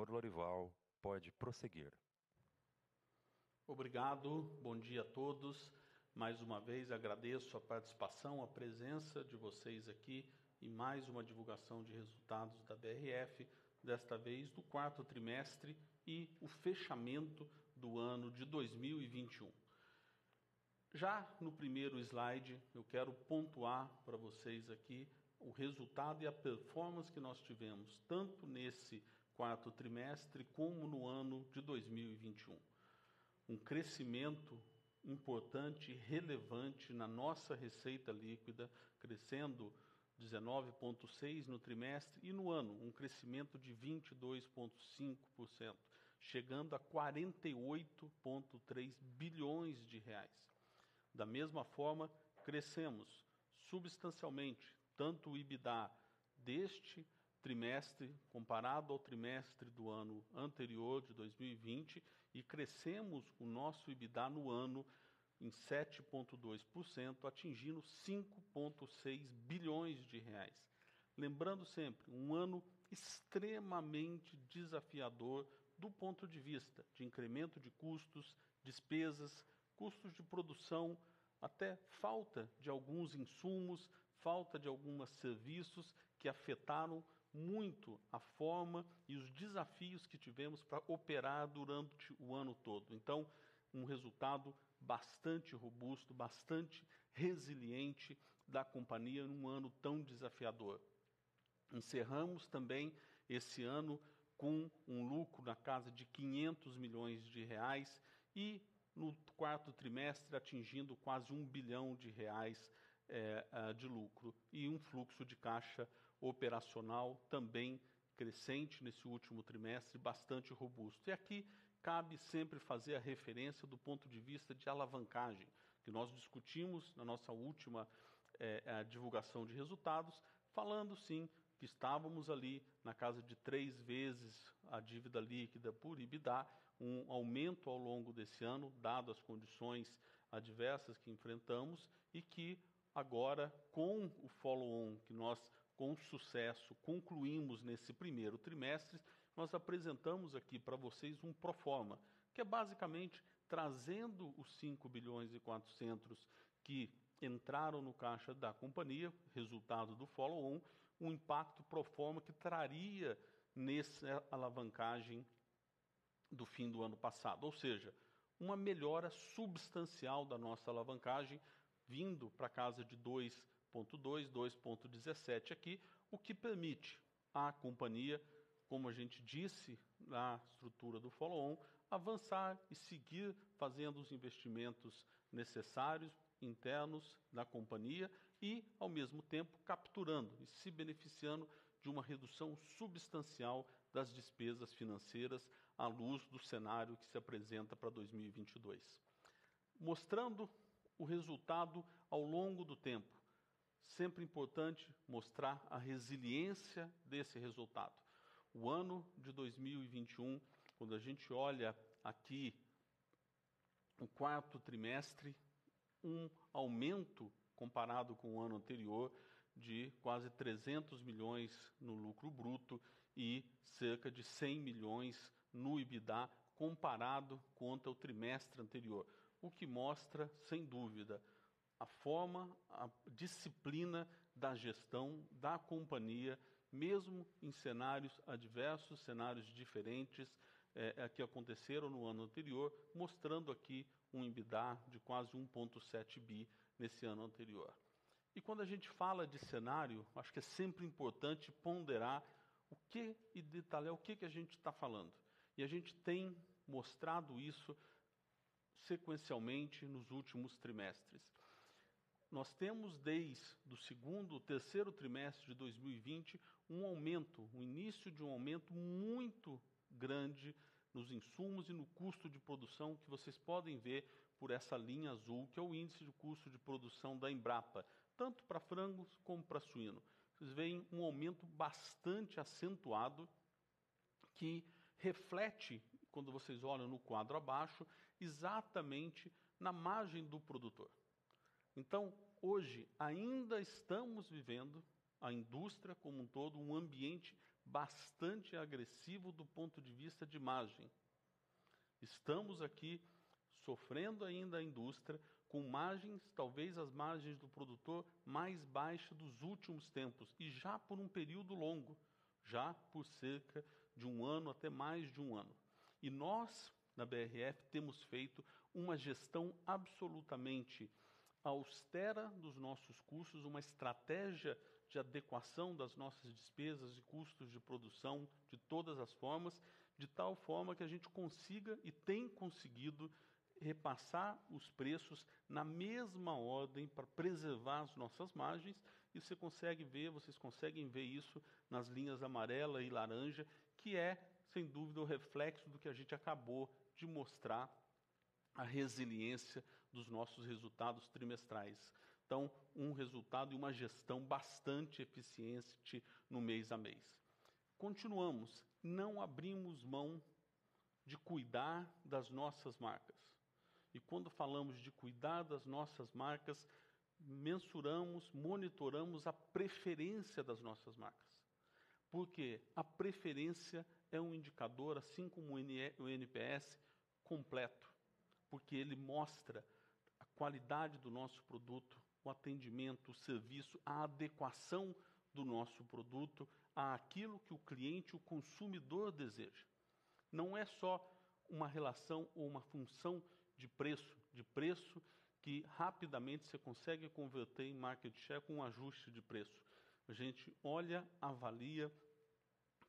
senhor Lorival pode prosseguir. Obrigado, bom dia a todos. Mais uma vez agradeço a participação, a presença de vocês aqui e mais uma divulgação de resultados da BRF, desta vez do quarto trimestre e o fechamento do ano de 2021. Já no primeiro slide, eu quero pontuar para vocês aqui o resultado e a performance que nós tivemos, tanto nesse quarto trimestre como no ano de 2021. Um crescimento importante e relevante na nossa receita líquida, crescendo 19,6% no trimestre e no ano, um crescimento de 22,5%, chegando a 48,3 bilhões de reais. Da mesma forma, crescemos substancialmente tanto o IBDA deste trimestre comparado ao trimestre do ano anterior de 2020 e crescemos o nosso IBDA no ano em 7,2%, atingindo 5,6 bilhões de reais. Lembrando sempre, um ano extremamente desafiador do ponto de vista de incremento de custos, despesas, custos de produção, até falta de alguns insumos, falta de alguns serviços que afetaram muito a forma e os desafios que tivemos para operar durante o ano todo. Então, um resultado bastante robusto, bastante resiliente da companhia num ano tão desafiador. Encerramos também esse ano com um lucro na casa de 500 milhões de reais e no quarto trimestre atingindo quase um bilhão de reais é, de lucro e um fluxo de caixa operacional também crescente nesse último trimestre, bastante robusto. E aqui cabe sempre fazer a referência do ponto de vista de alavancagem, que nós discutimos na nossa última é, divulgação de resultados, falando sim que estávamos ali na casa de três vezes a dívida líquida por IBDA, um aumento ao longo desse ano, dado as condições adversas que enfrentamos, e que agora, com o follow-on que nós, com sucesso, concluímos nesse primeiro trimestre, nós apresentamos aqui para vocês um proforma, que é basicamente trazendo os 5 bilhões e 400 que entraram no caixa da companhia, resultado do follow-on, um impacto pro forma que traria nessa alavancagem do fim do ano passado. Ou seja, uma melhora substancial da nossa alavancagem, vindo para casa de 2,2, 2,17 aqui, o que permite à companhia, como a gente disse na estrutura do follow-on, avançar e seguir fazendo os investimentos necessários internos da companhia e, ao mesmo tempo, capturando e se beneficiando de uma redução substancial das despesas financeiras à luz do cenário que se apresenta para 2022. Mostrando o resultado ao longo do tempo. Sempre importante mostrar a resiliência desse resultado. O ano de 2021, quando a gente olha aqui o quarto trimestre, um aumento comparado com o ano anterior de quase 300 milhões no lucro bruto e cerca de 100 milhões no EBITDA comparado contra o trimestre anterior, o que mostra, sem dúvida, a forma, a disciplina da gestão da companhia, mesmo em cenários adversos, cenários diferentes é, que aconteceram no ano anterior, mostrando aqui um EBITDA de quase 1,7 bi nesse ano anterior. E quando a gente fala de cenário, acho que é sempre importante ponderar o que e detalhar o que, que a gente está falando. E a gente tem mostrado isso sequencialmente nos últimos trimestres. Nós temos desde o segundo, terceiro trimestre de 2020 um aumento, o um início de um aumento muito grande nos insumos e no custo de produção que vocês podem ver por essa linha azul, que é o índice de custo de produção da Embrapa, tanto para frangos como para suíno. Vocês veem um aumento bastante acentuado que reflete, quando vocês olham no quadro abaixo, exatamente na margem do produtor. Então, hoje ainda estamos vivendo a indústria como um todo um ambiente bastante agressivo do ponto de vista de margem. Estamos aqui sofrendo ainda a indústria com margens, talvez as margens do produtor mais baixas dos últimos tempos e já por um período longo, já por cerca de um ano até mais de um ano. E nós, na BRF, temos feito uma gestão absolutamente austera dos nossos custos, uma estratégia de adequação das nossas despesas e custos de produção de todas as formas, de tal forma que a gente consiga e tem conseguido repassar os preços na mesma ordem para preservar as nossas margens. E você consegue ver, vocês conseguem ver isso nas linhas amarela e laranja, que é, sem dúvida, o reflexo do que a gente acabou de mostrar a resiliência dos nossos resultados trimestrais. Então, um resultado e uma gestão bastante eficiente no mês a mês. Continuamos, não abrimos mão de cuidar das nossas marcas. E quando falamos de cuidar das nossas marcas, mensuramos, monitoramos a preferência das nossas marcas. Porque a preferência é um indicador, assim como o NPS, completo porque ele mostra qualidade do nosso produto, o atendimento, o serviço, a adequação do nosso produto àquilo que o cliente, o consumidor deseja. Não é só uma relação ou uma função de preço, de preço que rapidamente você consegue converter em market share com um ajuste de preço. A gente olha, avalia,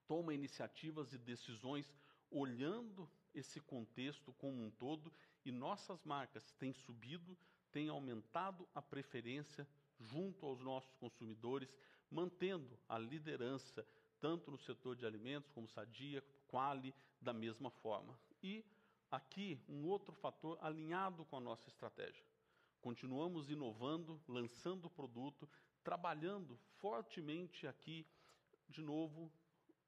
toma iniciativas e decisões olhando esse contexto como um todo e nossas marcas têm subido, têm aumentado a preferência junto aos nossos consumidores, mantendo a liderança tanto no setor de alimentos como Sadia, Quali, da mesma forma. E aqui um outro fator alinhado com a nossa estratégia. Continuamos inovando, lançando produto, trabalhando fortemente aqui, de novo,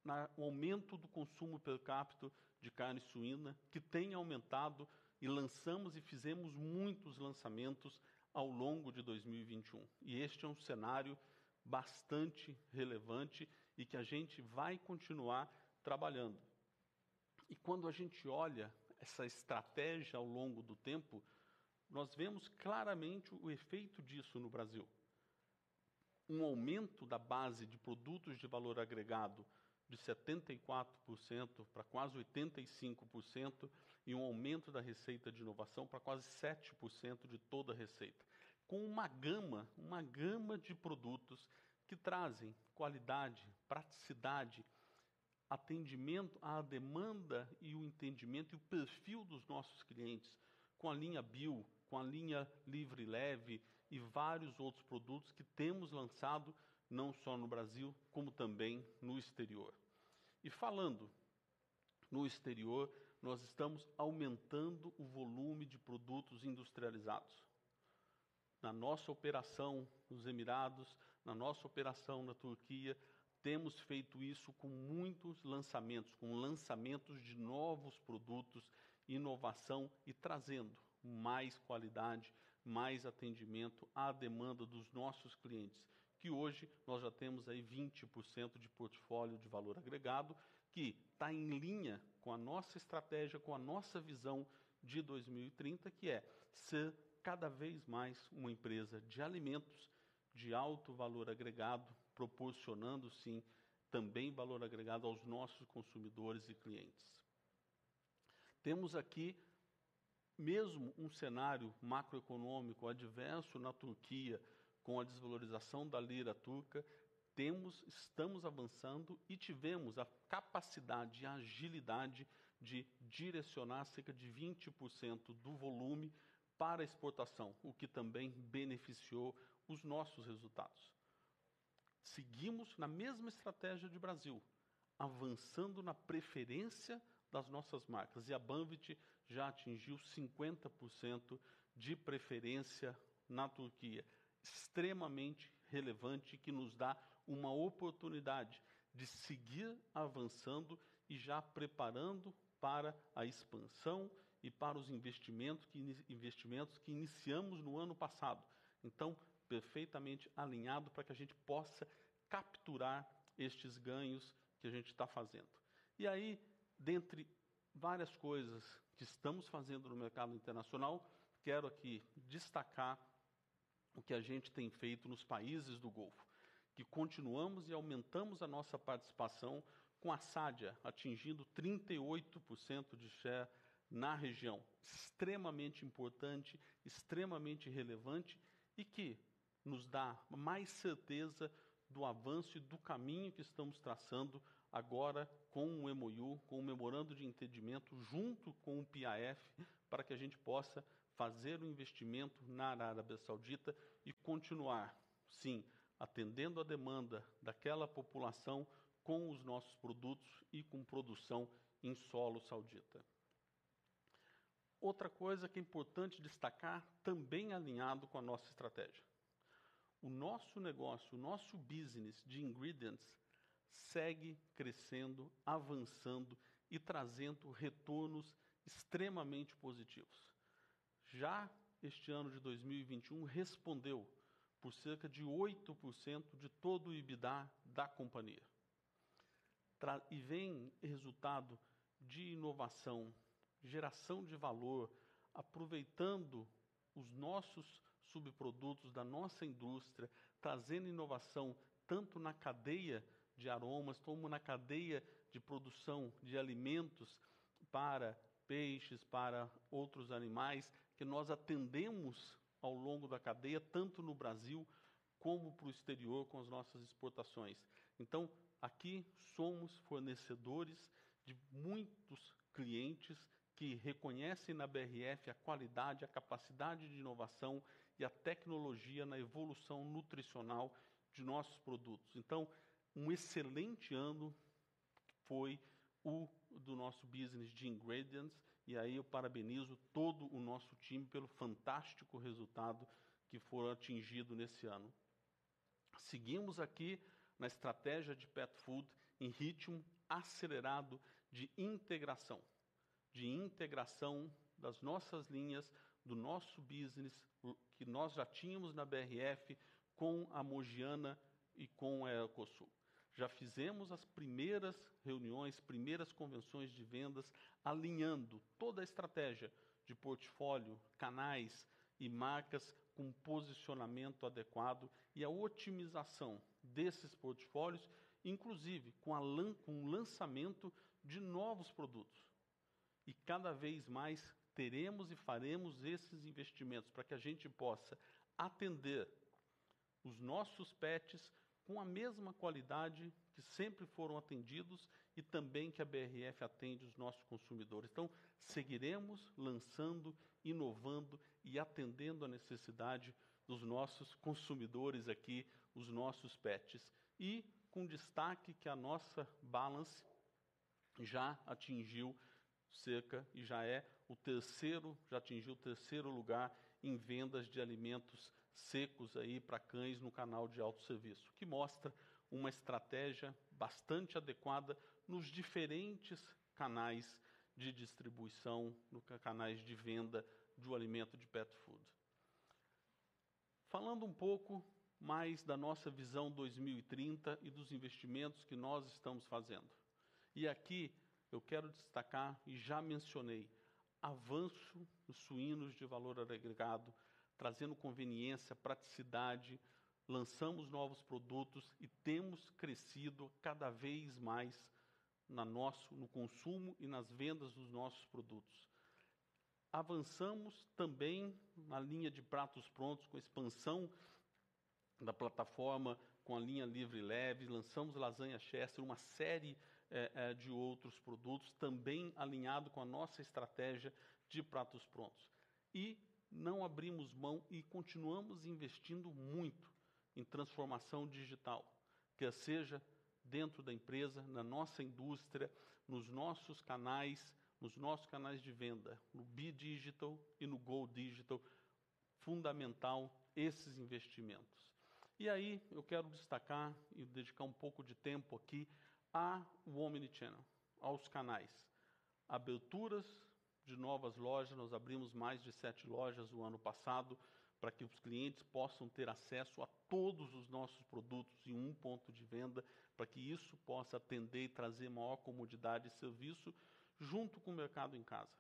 no aumento do consumo per capita de carne suína, que tem aumentado e lançamos e fizemos muitos lançamentos ao longo de 2021. E este é um cenário bastante relevante e que a gente vai continuar trabalhando. E quando a gente olha essa estratégia ao longo do tempo, nós vemos claramente o efeito disso no Brasil. Um aumento da base de produtos de valor agregado de 74% para quase 85% e um aumento da receita de inovação para quase 7% de toda a receita. Com uma gama, uma gama de produtos que trazem qualidade, praticidade, atendimento à demanda e o entendimento e o perfil dos nossos clientes, com a linha Bio, com a linha Livre Leve e vários outros produtos que temos lançado não só no Brasil, como também no exterior. E falando no exterior, nós estamos aumentando o volume de produtos industrializados. Na nossa operação nos Emirados, na nossa operação na Turquia, temos feito isso com muitos lançamentos, com lançamentos de novos produtos, inovação e trazendo mais qualidade, mais atendimento à demanda dos nossos clientes, que hoje nós já temos aí 20% de portfólio de valor agregado que está em linha com a nossa estratégia, com a nossa visão de 2030, que é ser cada vez mais uma empresa de alimentos de alto valor agregado, proporcionando sim também valor agregado aos nossos consumidores e clientes. Temos aqui mesmo um cenário macroeconômico adverso na Turquia, com a desvalorização da lira turca, temos, estamos avançando e tivemos a capacidade e a agilidade de direcionar cerca de 20% do volume para exportação, o que também beneficiou os nossos resultados. Seguimos na mesma estratégia de Brasil, avançando na preferência das nossas marcas. E a Banvit já atingiu 50% de preferência na Turquia, extremamente relevante que nos dá uma oportunidade de seguir avançando e já preparando para a expansão e para os investimentos que, investimentos que iniciamos no ano passado. Então, perfeitamente alinhado para que a gente possa capturar estes ganhos que a gente está fazendo. E aí, dentre várias coisas que estamos fazendo no mercado internacional, quero aqui destacar o que a gente tem feito nos países do Golfo, que continuamos e aumentamos a nossa participação com a Sádia atingindo 38% de share na região, extremamente importante, extremamente relevante e que nos dá mais certeza do avanço e do caminho que estamos traçando agora com o MOU, com o memorando de entendimento, junto com o PAF, para que a gente possa fazer o investimento na Arábia Saudita e continuar, sim, atendendo a demanda daquela população com os nossos produtos e com produção em solo saudita. Outra coisa que é importante destacar, também alinhado com a nossa estratégia. O nosso negócio, o nosso business de ingredients segue crescendo, avançando e trazendo retornos extremamente positivos. Já este ano de 2021 respondeu por cerca de 8% de todo o IBDA da companhia. E vem resultado de inovação, geração de valor, aproveitando os nossos subprodutos da nossa indústria, trazendo inovação tanto na cadeia de aromas como na cadeia de produção de alimentos para peixes, para outros animais, que nós atendemos ao longo da cadeia, tanto no Brasil como para o exterior com as nossas exportações. Então, aqui somos fornecedores de muitos clientes que reconhecem na BRF a qualidade, a capacidade de inovação e a tecnologia na evolução nutricional de nossos produtos. Então, um excelente ano foi o do nosso business de ingredients e aí eu parabenizo todo o nosso time pelo fantástico resultado que foi atingido nesse ano. Seguimos aqui na estratégia de pet food em ritmo acelerado de integração, de integração das nossas linhas, do nosso business que nós já tínhamos na BRF com a Mogiana e com a Ecosul. Já fizemos as primeiras reuniões, primeiras convenções de vendas, alinhando toda a estratégia de portfólio, canais e marcas com posicionamento adequado e a otimização desses portfólios, inclusive com, a, com o lançamento de novos produtos. E cada vez mais teremos e faremos esses investimentos para que a gente possa atender os nossos pets com a mesma qualidade que sempre foram atendidos e também que a BRF atende os nossos consumidores. Então, seguiremos lançando, inovando e atendendo a necessidade dos nossos consumidores aqui, os nossos pets. E com destaque que a nossa balance já atingiu cerca e já é o terceiro, já atingiu o terceiro lugar em vendas de alimentos secos aí para cães no canal de autosserviço, que mostra uma estratégia bastante adequada nos diferentes canais de distribuição, nos canais de venda do alimento de pet food. Falando um pouco mais da nossa visão 2030 e dos investimentos que nós estamos fazendo. E aqui eu quero destacar, e já mencionei, avanço nos suínos de valor agregado, trazendo conveniência, praticidade, lançamos novos produtos e temos crescido cada vez mais na nosso, no consumo e nas vendas dos nossos produtos. Avançamos também na linha de pratos prontos com expansão da plataforma com a linha livre leve, lançamos lasanha Chester, uma série é, é, de outros produtos, também alinhado com a nossa estratégia de pratos prontos. E não abrimos mão e continuamos investindo muito em transformação digital, quer seja dentro da empresa, na nossa indústria, nos nossos canais, nos nossos canais de venda, no Be Digital e no Go Digital, fundamental esses investimentos. E aí eu quero destacar e dedicar um pouco de tempo aqui a o Omnichannel, aos canais. Aberturas de novas lojas, nós abrimos mais de sete lojas o ano passado, para que os clientes possam ter acesso a todos os nossos produtos em um ponto de venda, para que isso possa atender e trazer maior comodidade e serviço junto com o mercado em casa.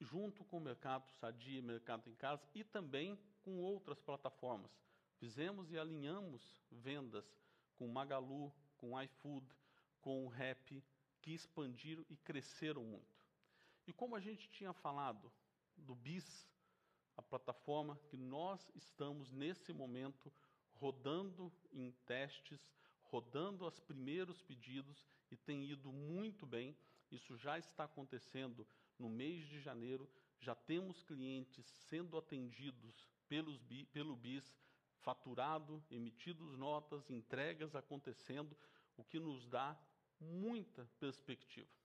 Junto com o mercado sadia, mercado em casa e também com outras plataformas. Fizemos e alinhamos vendas com Magalu, com iFood, com o Rap, que expandiram e cresceram muito. E como a gente tinha falado do BIS, a plataforma que nós estamos nesse momento rodando em testes, rodando os primeiros pedidos e tem ido muito bem. Isso já está acontecendo no mês de janeiro. Já temos clientes sendo atendidos pelos, pelo BIS, faturado, emitidos notas, entregas acontecendo, o que nos dá muita perspectiva.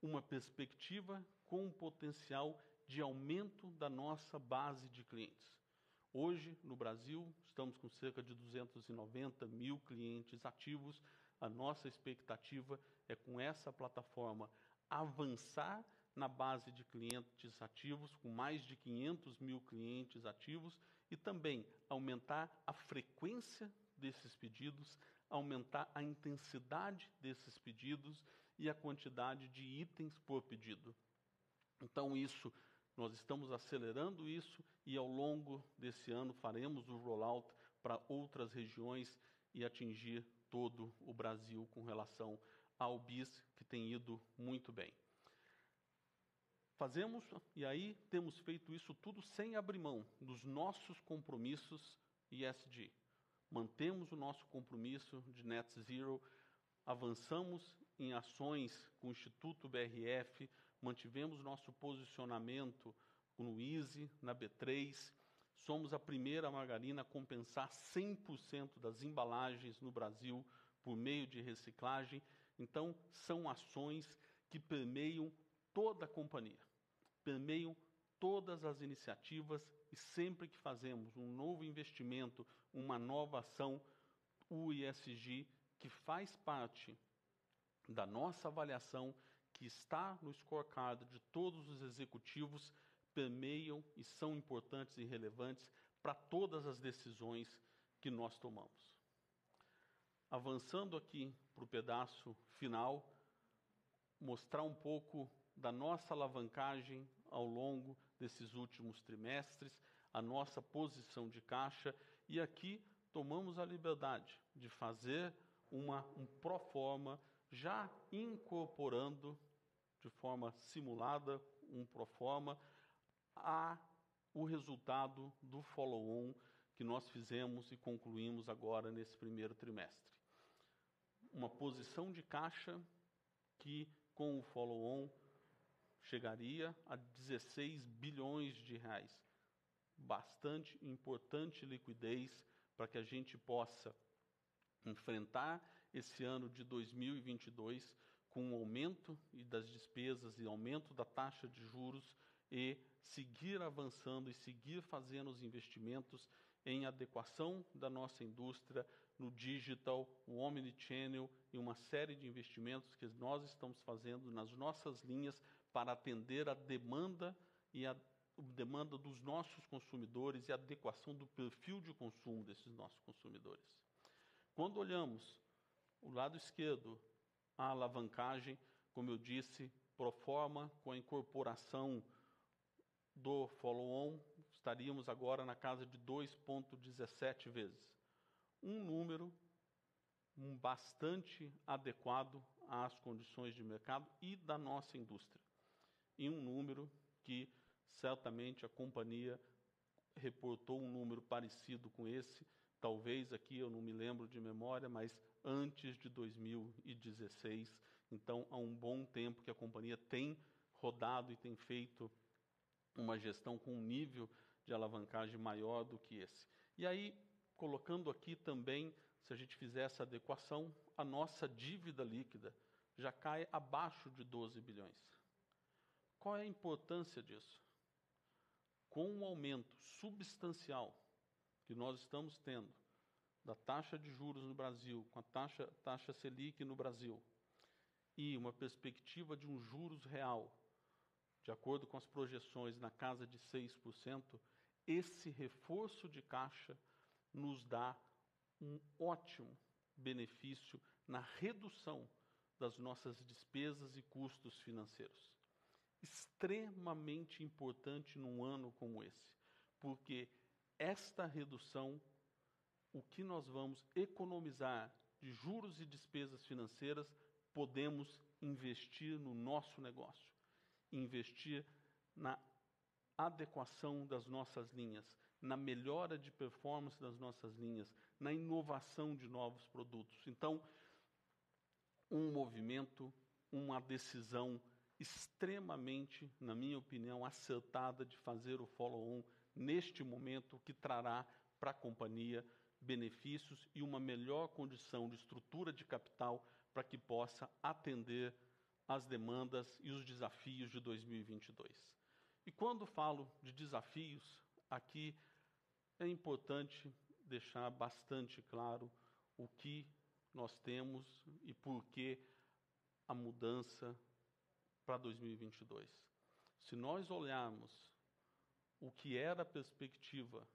Uma perspectiva com um potencial de aumento da nossa base de clientes. Hoje, no Brasil, estamos com cerca de 290 mil clientes ativos. A nossa expectativa é, com essa plataforma, avançar na base de clientes ativos, com mais de 500 mil clientes ativos, e também aumentar a frequência desses pedidos, aumentar a intensidade desses pedidos e a quantidade de itens por pedido. Então, isso nós estamos acelerando isso e ao longo desse ano faremos o rollout para outras regiões e atingir todo o Brasil com relação ao BIS, que tem ido muito bem. Fazemos, e aí temos feito isso tudo sem abrir mão dos nossos compromissos ESG. Mantemos o nosso compromisso de Net Zero, avançamos em ações com o Instituto BRF, mantivemos nosso posicionamento no Easy, na B3. Somos a primeira margarina a compensar 100% das embalagens no Brasil por meio de reciclagem. Então, são ações que permeiam toda a companhia, permeiam todas as iniciativas e sempre que fazemos um novo investimento, uma nova ação, o ISG, que faz parte da nossa avaliação que está no scorecard de todos os executivos permeiam e são importantes e relevantes para todas as decisões que nós tomamos. Avançando aqui para o pedaço final, mostrar um pouco da nossa alavancagem ao longo desses últimos trimestres, a nossa posição de caixa, e aqui tomamos a liberdade de fazer uma, um pro forma já incorporando de forma simulada, um proforma, a o resultado do follow-on que nós fizemos e concluímos agora nesse primeiro trimestre. Uma posição de caixa que, com o follow-on, chegaria a 16 bilhões de reais. Bastante importante liquidez para que a gente possa enfrentar esse ano de 2022 com o aumento das despesas e aumento da taxa de juros e seguir avançando e seguir fazendo os investimentos em adequação da nossa indústria no digital, o omnichannel e uma série de investimentos que nós estamos fazendo nas nossas linhas para atender a demanda e a demanda dos nossos consumidores e a adequação do perfil de consumo desses nossos consumidores. Quando olhamos o lado esquerdo a alavancagem, como eu disse, pro forma com a incorporação do follow-on, estaríamos agora na casa de 2,17 vezes. Um número bastante adequado às condições de mercado e da nossa indústria. E um número que certamente a companhia reportou um número parecido com esse, talvez aqui eu não me lembro de memória, mas antes de 2016. Então, há um bom tempo que a companhia tem rodado e tem feito uma gestão com um nível de alavancagem maior do que esse. E aí, colocando aqui também, se a gente fizer essa adequação, a nossa dívida líquida já cai abaixo de 12 bilhões. Qual é a importância disso? Com um aumento substancial que nós estamos tendo da taxa de juros no Brasil, com a taxa, taxa Selic no Brasil, e uma perspectiva de um juros real, de acordo com as projeções na casa de 6%, esse reforço de caixa nos dá um ótimo benefício na redução das nossas despesas e custos financeiros. Extremamente importante num ano como esse, porque esta redução, o que nós vamos economizar de juros e despesas financeiras, podemos investir no nosso negócio, investir na adequação das nossas linhas, na melhora de performance das nossas linhas, na inovação de novos produtos. Então, um movimento, uma decisão extremamente, na minha opinião, acertada de fazer o follow-on neste momento que trará para a companhia benefícios e uma melhor condição de estrutura de capital para que possa atender as demandas e os desafios de 2022. E quando falo de desafios, aqui é importante deixar bastante claro o que nós temos e por que a mudança para 2022. Se nós olharmos o que era a perspectiva,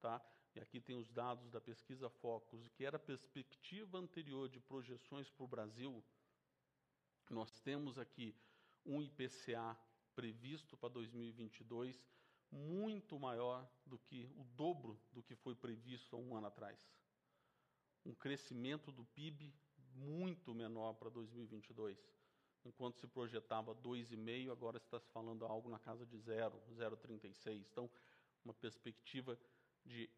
tá? E aqui tem os dados da pesquisa Focus, que era a perspectiva anterior de projeções para o Brasil, nós temos aqui um IPCA previsto para 2022 muito maior do que o dobro do que foi previsto há um ano atrás. Um crescimento do PIB muito menor para 2022. Enquanto se projetava 2,5, agora está se falando algo na casa de 0, 0,36. Então, uma perspectiva de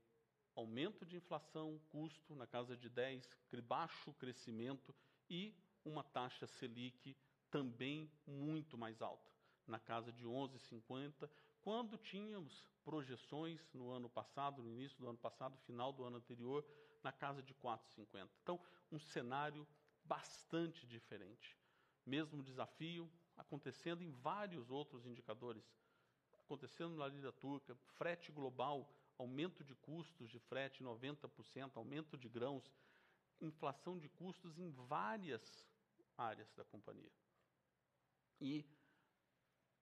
aumento de inflação, custo na casa de 10, baixo crescimento e uma taxa Selic também muito mais alta, na casa de 11,50, quando tínhamos projeções no ano passado, no início do ano passado, final do ano anterior, na casa de 4,50. Então, um cenário bastante diferente. Mesmo desafio acontecendo em vários outros indicadores. Acontecendo na lira turca, frete global, aumento de custos de frete 90%, aumento de grãos, inflação de custos em várias áreas da companhia. E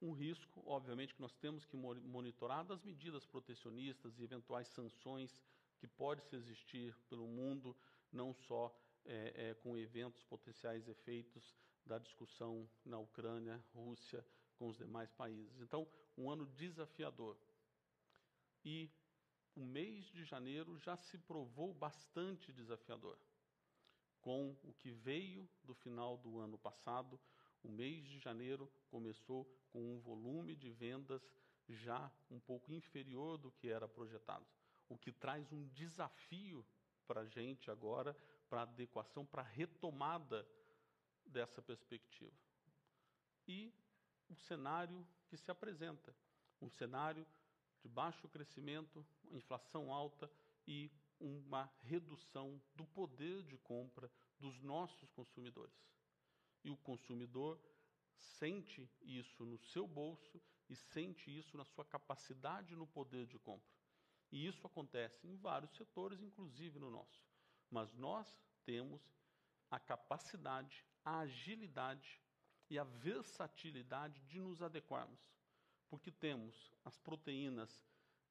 um risco, obviamente, que nós temos que monitorar das medidas protecionistas e eventuais sanções que pode se existir pelo mundo, não só é, é, com eventos potenciais efeitos da discussão na Ucrânia, Rússia, com os demais países. Então, um ano desafiador. E o mês de janeiro já se provou bastante desafiador. Com o que veio do final do ano passado, o mês de janeiro começou com um volume de vendas já um pouco inferior do que era projetado, o que traz um desafio para a gente agora, para adequação, para retomada dessa perspectiva. E o cenário que se apresenta, um cenário de baixo crescimento, inflação alta e uma redução do poder de compra dos nossos consumidores e o consumidor sente isso no seu bolso e sente isso na sua capacidade no poder de compra. E isso acontece em vários setores, inclusive no nosso. Mas nós temos a capacidade, a agilidade e a versatilidade de nos adequarmos, porque temos as proteínas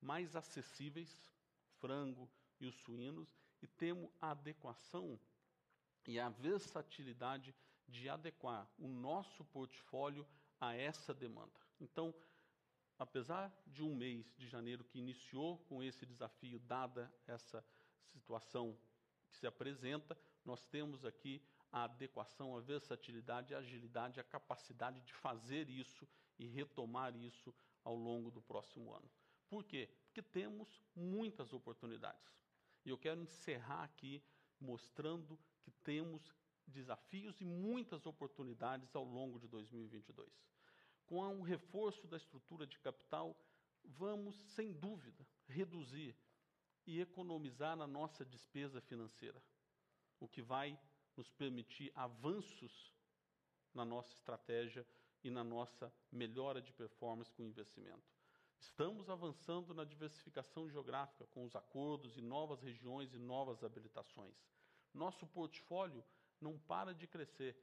mais acessíveis, frango e os suínos, e temos a adequação e a versatilidade de adequar o nosso portfólio a essa demanda. Então, apesar de um mês de janeiro que iniciou com esse desafio, dada essa situação que se apresenta, nós temos aqui a adequação, a versatilidade, a agilidade, a capacidade de fazer isso e retomar isso ao longo do próximo ano. Por quê? Porque temos muitas oportunidades. E eu quero encerrar aqui mostrando que temos desafios e muitas oportunidades ao longo de 2022. Com o reforço da estrutura de capital, vamos, sem dúvida, reduzir e economizar na nossa despesa financeira, o que vai nos permitir avanços na nossa estratégia e na nossa melhora de performance com investimento. Estamos avançando na diversificação geográfica com os acordos e novas regiões e novas habilitações. Nosso portfólio não para de crescer,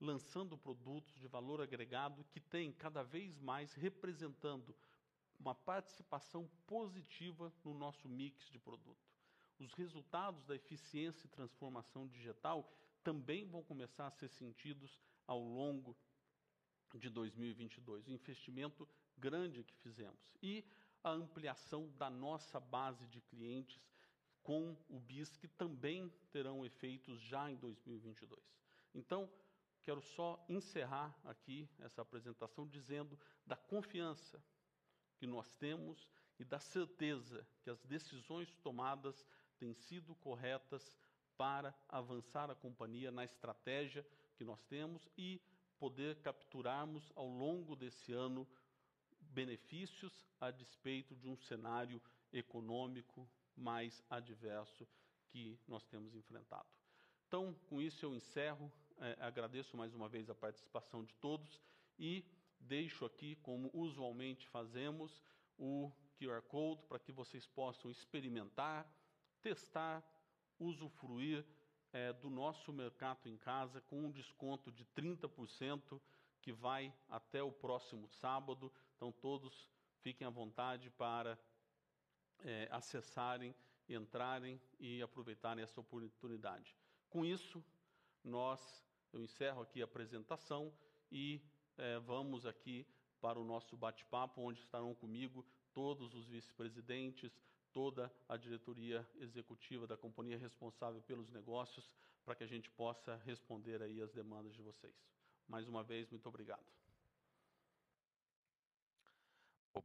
lançando produtos de valor agregado que tem cada vez mais representando uma participação positiva no nosso mix de produto. os resultados da eficiência e transformação digital também vão começar a ser sentidos ao longo de 2022. O investimento grande que fizemos e a ampliação da nossa base de clientes com o BIS, que também terão efeitos já em 2022. Então, quero só encerrar aqui essa apresentação dizendo da confiança que nós temos e da certeza que as decisões tomadas têm sido corretas para avançar a companhia na estratégia que nós temos e poder capturarmos ao longo desse ano benefícios a despeito de um cenário econômico mais adverso que nós temos enfrentado. Então, com isso eu encerro, é, agradeço mais uma vez a participação de todos e deixo aqui, como usualmente fazemos, o QR Code para que vocês possam experimentar, testar, usufruir é, do nosso mercado em casa com um desconto de 30% que vai até o próximo sábado. Então, todos fiquem à vontade para é, acessarem, entrarem e aproveitarem essa oportunidade. Com isso, nós, eu encerro aqui a apresentação e é, vamos aqui para o nosso bate-papo, onde estarão comigo todos os vice-presidentes, toda a diretoria executiva da companhia responsável pelos negócios, para que a gente possa responder aí as demandas de vocês. Mais uma vez, muito obrigado.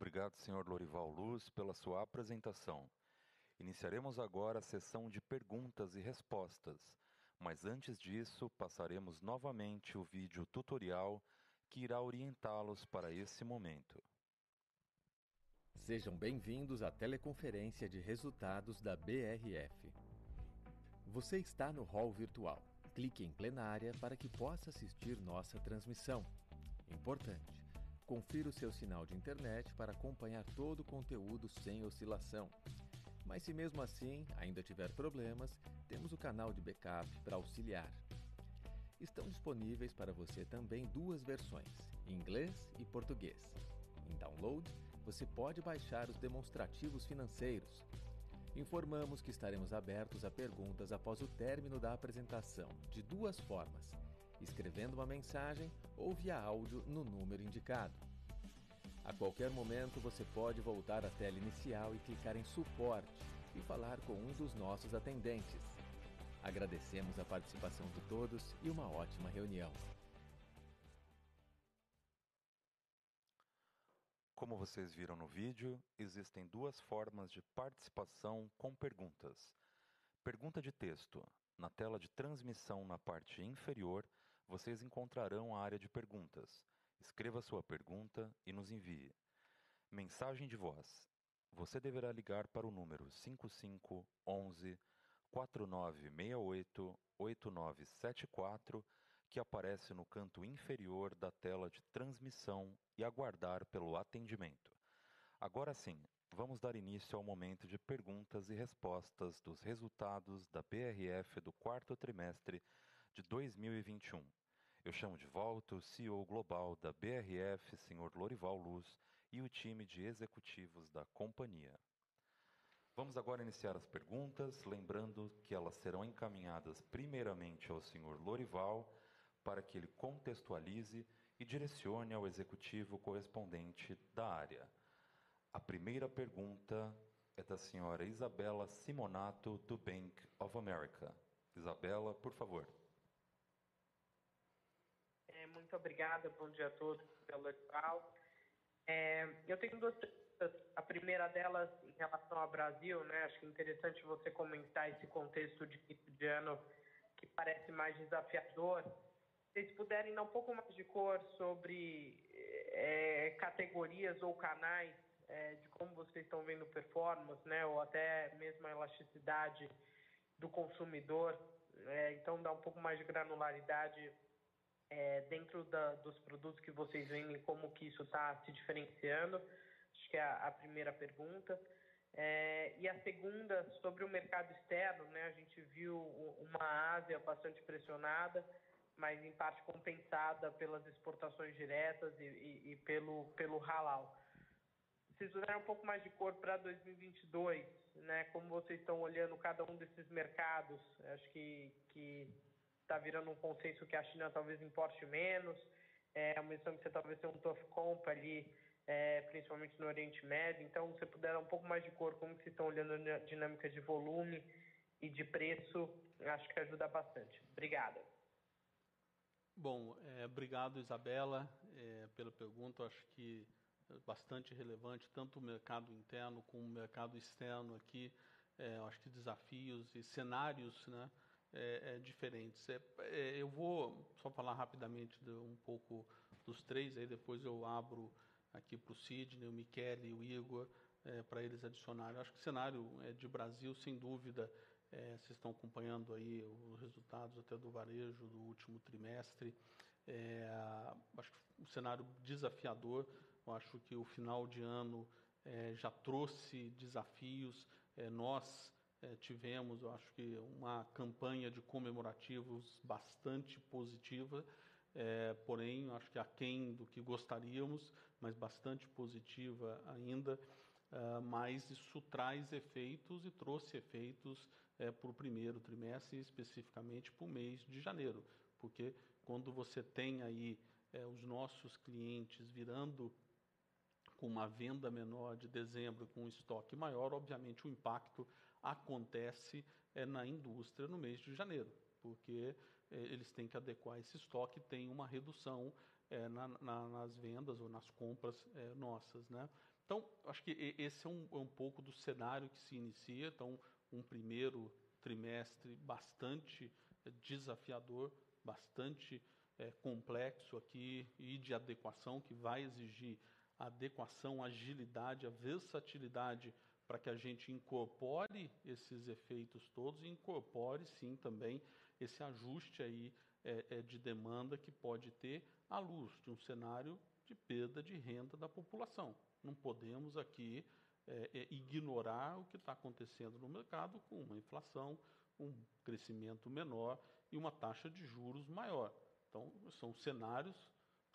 Obrigado, senhor Lorival Luz, pela sua apresentação. Iniciaremos agora a sessão de perguntas e respostas, mas antes disso, passaremos novamente o vídeo tutorial que irá orientá-los para esse momento. Sejam bem-vindos à teleconferência de resultados da BRF. Você está no hall virtual. Clique em plenária para que possa assistir nossa transmissão. Importante Confira o seu sinal de internet para acompanhar todo o conteúdo sem oscilação. Mas se mesmo assim ainda tiver problemas, temos o canal de backup para auxiliar. Estão disponíveis para você também duas versões, inglês e português. Em download, você pode baixar os demonstrativos financeiros. Informamos que estaremos abertos a perguntas após o término da apresentação, de duas formas escrevendo uma mensagem ou via áudio no número indicado. A qualquer momento você pode voltar à tela inicial e clicar em Suporte e falar com um dos nossos atendentes. Agradecemos a participação de todos e uma ótima reunião. Como vocês viram no vídeo, existem duas formas de participação com perguntas. Pergunta de texto. Na tela de transmissão na parte inferior, vocês encontrarão a área de perguntas. Escreva sua pergunta e nos envie. Mensagem de voz. Você deverá ligar para o número 5511 4968 8974 que aparece no canto inferior da tela de transmissão e aguardar pelo atendimento. Agora sim, vamos dar início ao momento de perguntas e respostas dos resultados da BRF do quarto trimestre de 2021. Eu chamo de volta o CEO global da BRF, Sr. Lorival Luz, e o time de executivos da companhia. Vamos agora iniciar as perguntas, lembrando que elas serão encaminhadas primeiramente ao Sr. Lorival para que ele contextualize e direcione ao executivo correspondente da área. A primeira pergunta é da senhora Isabela Simonato, do Bank of America. Isabela, por favor. Muito obrigada, bom dia a todos pelo edital. É, eu tenho duas perguntas. A primeira delas em relação ao Brasil, né? Acho que é interessante você comentar esse contexto de, de ano que parece mais desafiador. Se vocês puderem dar um pouco mais de cor sobre é, categorias ou canais é, de como vocês estão vendo performance, né? Ou até mesmo a elasticidade do consumidor. É, então, dá um pouco mais de granularidade é, dentro da, dos produtos que vocês vendem, como que isso está se diferenciando? Acho que é a, a primeira pergunta. É, e a segunda, sobre o mercado externo, né? A gente viu uma Ásia bastante pressionada, mas em parte compensada pelas exportações diretas e, e, e pelo, pelo halal. vocês puderem um pouco mais de cor para 2022, né? Como vocês estão olhando cada um desses mercados? Acho que que está virando um consenso que a China talvez importe menos, é uma missão que você talvez tenha um tough comp ali, é, principalmente no Oriente Médio. Então, se puder dar um pouco mais de cor, como vocês estão olhando a dinâmica de volume e de preço, acho que ajuda bastante. Obrigada. Bom, é, obrigado Isabela é, pela pergunta. Acho que é bastante relevante tanto o mercado interno como o mercado externo aqui. É, acho que desafios e cenários, né, é, é diferentes. É, eu vou só falar rapidamente de um pouco dos três, aí depois eu abro aqui para o Sidney, o Michele o Igor para eles adicionarem. Acho que o cenário de Brasil, sem dúvida, é, vocês estão acompanhando aí os resultados até do varejo do último trimestre. É, acho que um cenário desafiador. Eu acho que o final de ano é, já trouxe desafios. É, nós é, tivemos, eu acho que, uma campanha de comemorativos bastante positiva. É, porém, acho que aquém do que gostaríamos, mas bastante positiva ainda. Uh, mas isso traz efeitos e trouxe efeitos é, para o primeiro trimestre, especificamente para o mês de janeiro, porque quando você tem aí é, os nossos clientes virando com uma venda menor de dezembro, com um estoque maior, obviamente o impacto acontece é, na indústria no mês de janeiro, porque é, eles têm que adequar esse estoque, tem uma redução é, na, na, nas vendas ou nas compras é, nossas, né? Então, acho que esse é um, é um pouco do cenário que se inicia. Então, um primeiro trimestre bastante eh, desafiador, bastante é, complexo aqui e de adequação, que vai exigir adequação, agilidade, a versatilidade para que a gente incorpore esses efeitos todos e incorpore sim também esse ajuste aí é, é, de demanda que pode ter à luz de um cenário de perda de renda da população. Não podemos aqui é, é, ignorar o que está acontecendo no mercado com uma inflação, um crescimento menor e uma taxa de juros maior. Então, são cenários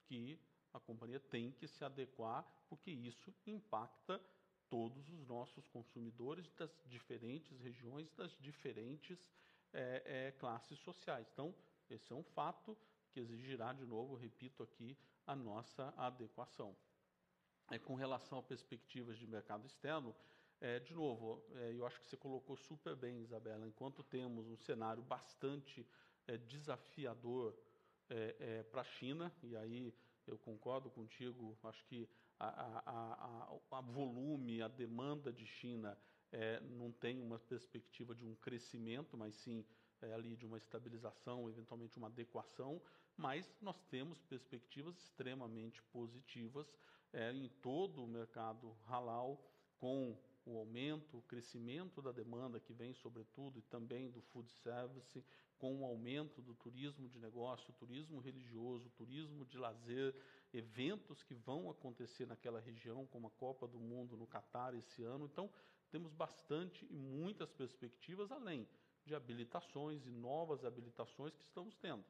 que a companhia tem que se adequar, porque isso impacta todos os nossos consumidores das diferentes regiões, das diferentes é, é, classes sociais. Então, esse é um fato que exigirá, de novo, repito aqui, a nossa adequação. É, com relação a perspectivas de mercado externo, é, de novo, é, eu acho que você colocou super bem, Isabela, enquanto temos um cenário bastante é, desafiador é, é, para a China, e aí eu concordo contigo, acho que a, volume, a demanda de China é, não tem uma perspectiva de um crescimento, mas sim ali de uma estabilização, eventualmente uma adequação, mas nós temos perspectivas extremamente positivas é, em todo o mercado halal, com o aumento, o crescimento da demanda que vem, sobretudo, e também do food service, com o aumento do turismo de negócio, turismo religioso, turismo de lazer, eventos que vão acontecer naquela região, como a Copa do Mundo no Catar esse ano. Então, temos bastante e muitas perspectivas, além de habilitações e novas habilitações que estamos tendo.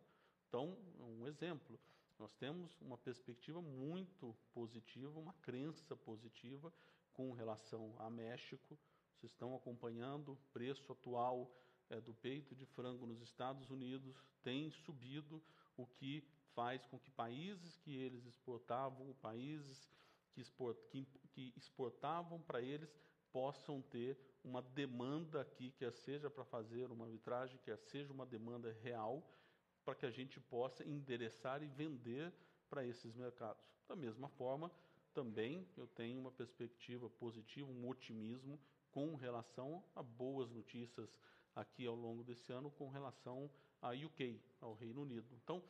Então, um exemplo, nós temos uma perspectiva muito positiva, uma crença positiva com relação a México. Vocês estão acompanhando o preço atual é, do peito de frango nos Estados Unidos tem subido, o que faz com que países que eles exportavam, países que, export, que, que exportavam para eles, possam ter uma demanda aqui, quer seja para fazer uma vitragem, quer seja uma demanda real, para que a gente possa endereçar e vender para esses mercados. Da mesma forma, também eu tenho uma perspectiva positiva, um otimismo com relação a boas notícias aqui ao longo desse ano com relação à UK, ao Reino Unido. Então,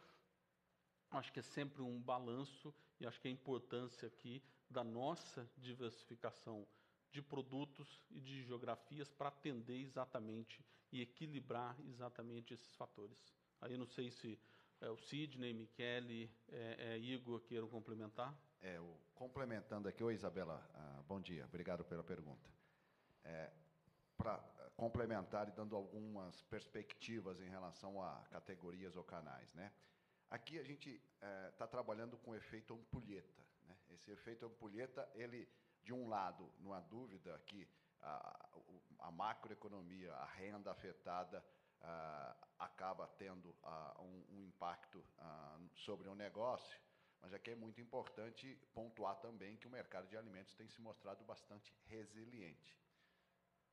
acho que é sempre um balanço e acho que a importância aqui da nossa diversificação de produtos e de geografias para atender exatamente e equilibrar exatamente esses fatores. Aí não sei se é, o Sidney, Michele, é, é, Igor queiram complementar. É, o, complementando aqui, oi Isabela, ah, bom dia, obrigado pela pergunta. É, Para complementar e dando algumas perspectivas em relação a categorias ou canais, né? Aqui a gente está é, trabalhando com o efeito ampulheta. Né? Esse efeito ampulheta ele de um lado, não há dúvida que a, a macroeconomia, a renda afetada, uh, acaba tendo uh, um, um, impacto sobre o negócio, mas aqui é muito importante pontuar também que o mercado de alimentos tem se mostrado bastante resiliente.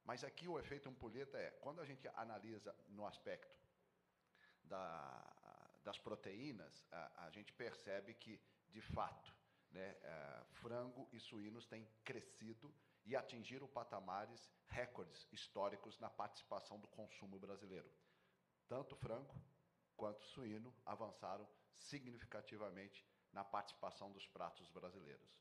Mas aqui o efeito ampulheta é, quando a gente analisa no aspecto da, das proteínas, a, a, gente percebe que, de fato, né, é, frango e suínos têm crescido e atingiram patamares recordes históricos na participação do consumo brasileiro. Tanto frango quanto suíno avançaram significativamente na participação dos pratos brasileiros.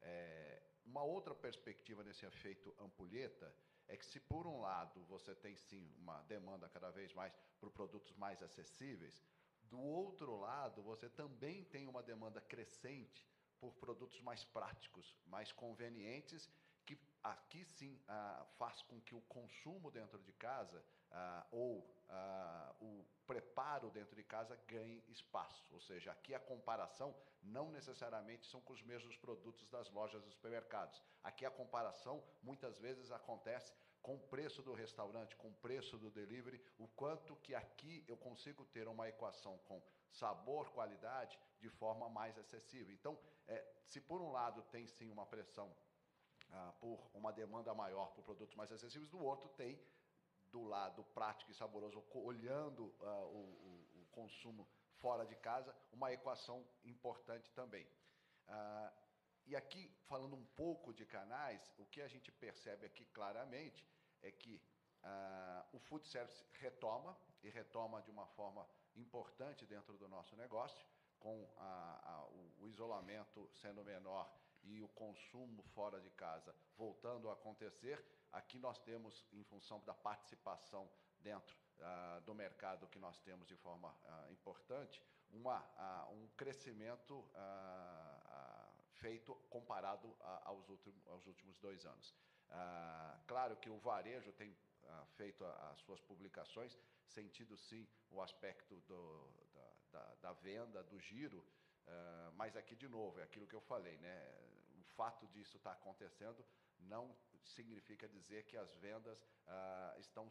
É, uma outra perspectiva nesse efeito ampulheta é que se por um lado você tem sim uma demanda cada vez mais por produtos mais acessíveis, do outro lado você também tem uma demanda crescente por produtos mais práticos, mais convenientes, que aqui sim ah, faz com que o consumo dentro de casa ah, ou ah, o preparo dentro de casa ganhe espaço. Ou seja, aqui a comparação não necessariamente são com os mesmos produtos das lojas dos supermercados. Aqui a comparação muitas vezes acontece com o preço do restaurante, com o preço do delivery, o quanto que aqui eu consigo ter uma equação com sabor, qualidade, de forma mais acessível. Então, é, se por um lado tem sim uma pressão ah, por uma demanda maior por produtos mais acessíveis, do outro tem do lado prático e saboroso, olhando uh, o, o, o, consumo fora de casa, uma equação importante também. Uh, e aqui, falando um pouco de canais, o que a gente percebe aqui claramente é que uh, o food service retoma, e retoma de uma forma importante dentro do nosso negócio, com a, a, o, o isolamento sendo menor e o consumo fora de casa voltando a acontecer, Aqui nós temos, em função da participação dentro uh, do mercado que nós temos de forma uh, importante, uma, um crescimento feito comparado aos, aos últimos dois anos. Claro que o varejo tem feito as suas publicações, sentido sim o aspecto do, da, da, da, venda, do giro, mas aqui de novo, é aquilo que eu falei, né? o fato disso estar tá acontecendo não significa dizer que as vendas ah, estão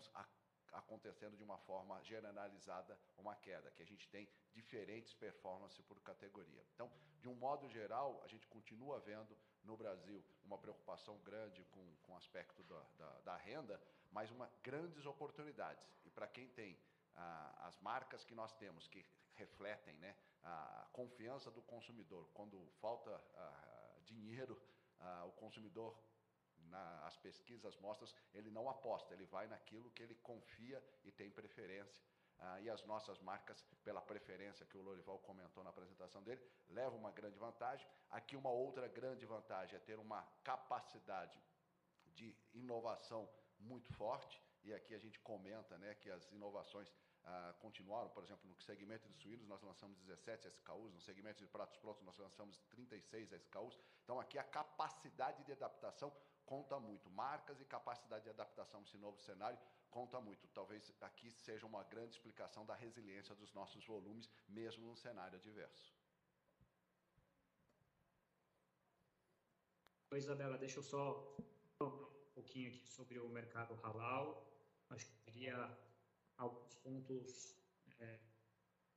acontecendo de uma forma generalizada uma queda, que a gente tem diferentes performances por categoria. Então, de um modo geral, a gente continua vendo no Brasil uma preocupação grande com, com o aspecto da, da, da renda, mas uma grandes oportunidades. E para quem tem ah, as marcas que nós temos que refletem né, a confiança do consumidor, quando falta ah, dinheiro, ah, o consumidor na, as pesquisas mostram, ele não aposta, ele vai naquilo que ele confia e tem preferência. Ah, e as nossas marcas, pela preferência que o Lorival comentou na apresentação dele, levam uma grande vantagem. Aqui, uma outra grande vantagem é ter uma capacidade de inovação muito forte. E aqui a gente comenta né, que as inovações ah, continuaram, por exemplo, no segmento de suínos nós lançamos 17 SKUs, no segmento de pratos prontos nós lançamos 36 SKUs. Então aqui a capacidade de adaptação conta muito. Marcas e capacidade de adaptação a esse novo cenário conta muito. Talvez aqui seja uma grande explicação da resiliência dos nossos volumes, mesmo num cenário adverso. Oi, Isabela, deixa eu só um pouquinho aqui sobre o mercado halal. Acho que teria alguns pontos é,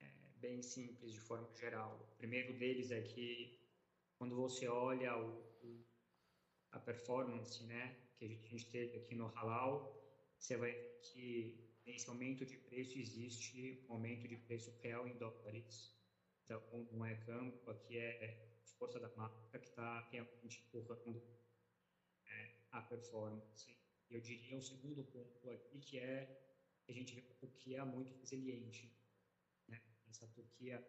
é, bem simples de forma geral. O primeiro deles é que quando você olha o, a performance né, que a gente teve aqui no Halal, você vai ver que nesse aumento de preço existe um aumento de preço real em dólares. Então, não é campo, aqui é força da marca que está realmente empurrando é, a performance. Eu diria um segundo ponto aqui, que é a gente vê a Turquia muito resiliente. Né? Essa Turquia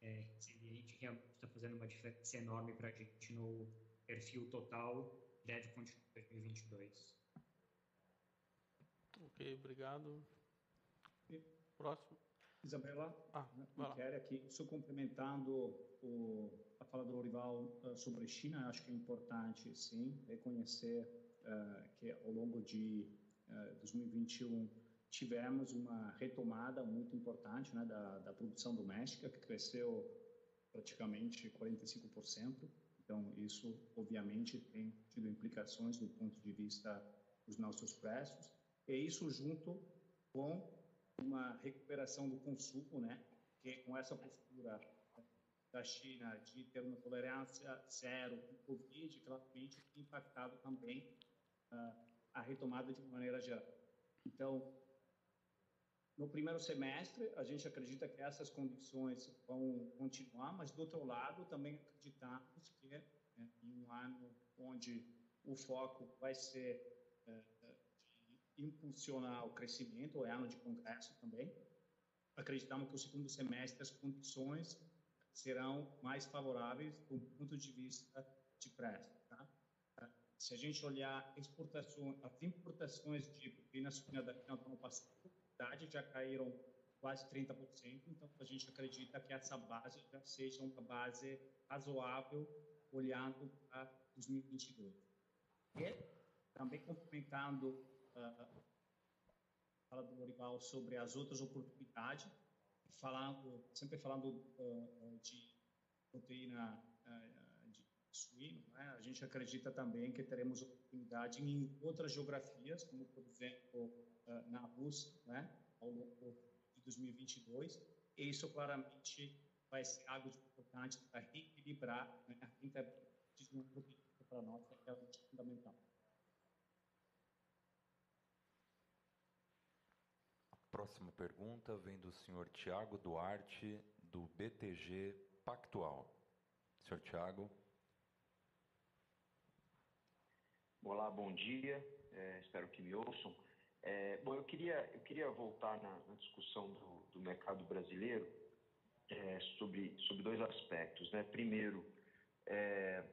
é resiliente realmente está fazendo uma diferença enorme para a gente no perfil total deve continuar em 2022. Ok, obrigado. E próximo. Isabela, ah, quero aqui, só complementando o, a fala do Lorival uh, sobre a China, acho que é importante, sim, reconhecer uh, que ao longo de uh, 2021 tivemos uma retomada muito importante né, da, da produção doméstica, que cresceu praticamente 45%. Então, isso, obviamente, tem tido implicações do ponto de vista dos nossos preços, e isso junto com uma recuperação do consumo, né? Que com essa postura da China de ter uma tolerância zero com o Covid, claramente impactado também uh, a retomada de maneira geral. Então, no primeiro semestre, a gente acredita que essas condições vão continuar, mas do outro lado, também acreditamos que né, em um ano onde o foco vai ser de impulsionar o crescimento, é ano de congresso também, acreditamos que o segundo semestre as condições serão mais favoráveis do ponto de vista de preço. Tá? Se a gente olhar exportações, as importações de proteína suína daqui no ano passado, já caíram quase 30%, então a gente acredita que essa base já seja uma base razoável olhando para 2022. E também complementando fala do Lorival sobre as outras oportunidades, falando, sempre falando uh, de proteína de suíno, né? a gente acredita também que teremos oportunidade em outras geografias, como por exemplo na Rússia, né? ao longo de 2022, e isso claramente vai ser algo importante para reequilibrar né? a rentabilidade para nós é realmente fundamental. Próxima pergunta vem do senhor Tiago Duarte, do BTG Pactual. Senhor Tiago. Olá, bom dia. É, espero que me ouçam. É, bom, eu queria, eu queria voltar na, na discussão do, do, mercado brasileiro é, sobre, sobre dois aspectos. Né? Primeiro, é,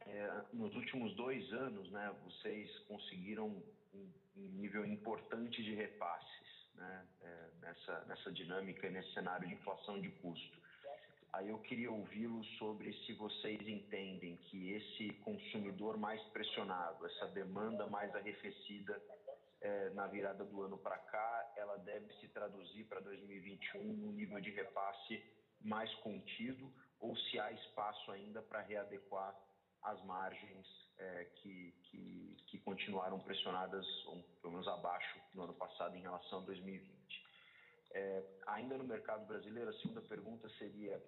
é, nos últimos dois anos, né, vocês conseguiram um, um nível importante de repasses né, é, nessa, nessa dinâmica e nesse cenário de inflação de custo. Aí eu queria ouvi-lo sobre se vocês entendem que esse consumidor mais pressionado, essa demanda mais arrefecida é, na virada do ano para cá, ela deve se traduzir para 2021 num nível de repasse mais contido ou se há espaço ainda para readequar as margens é, que, que, que, continuaram pressionadas, ou pelo menos abaixo, no ano passado em relação a 2020. É, ainda no mercado brasileiro, a segunda pergunta seria: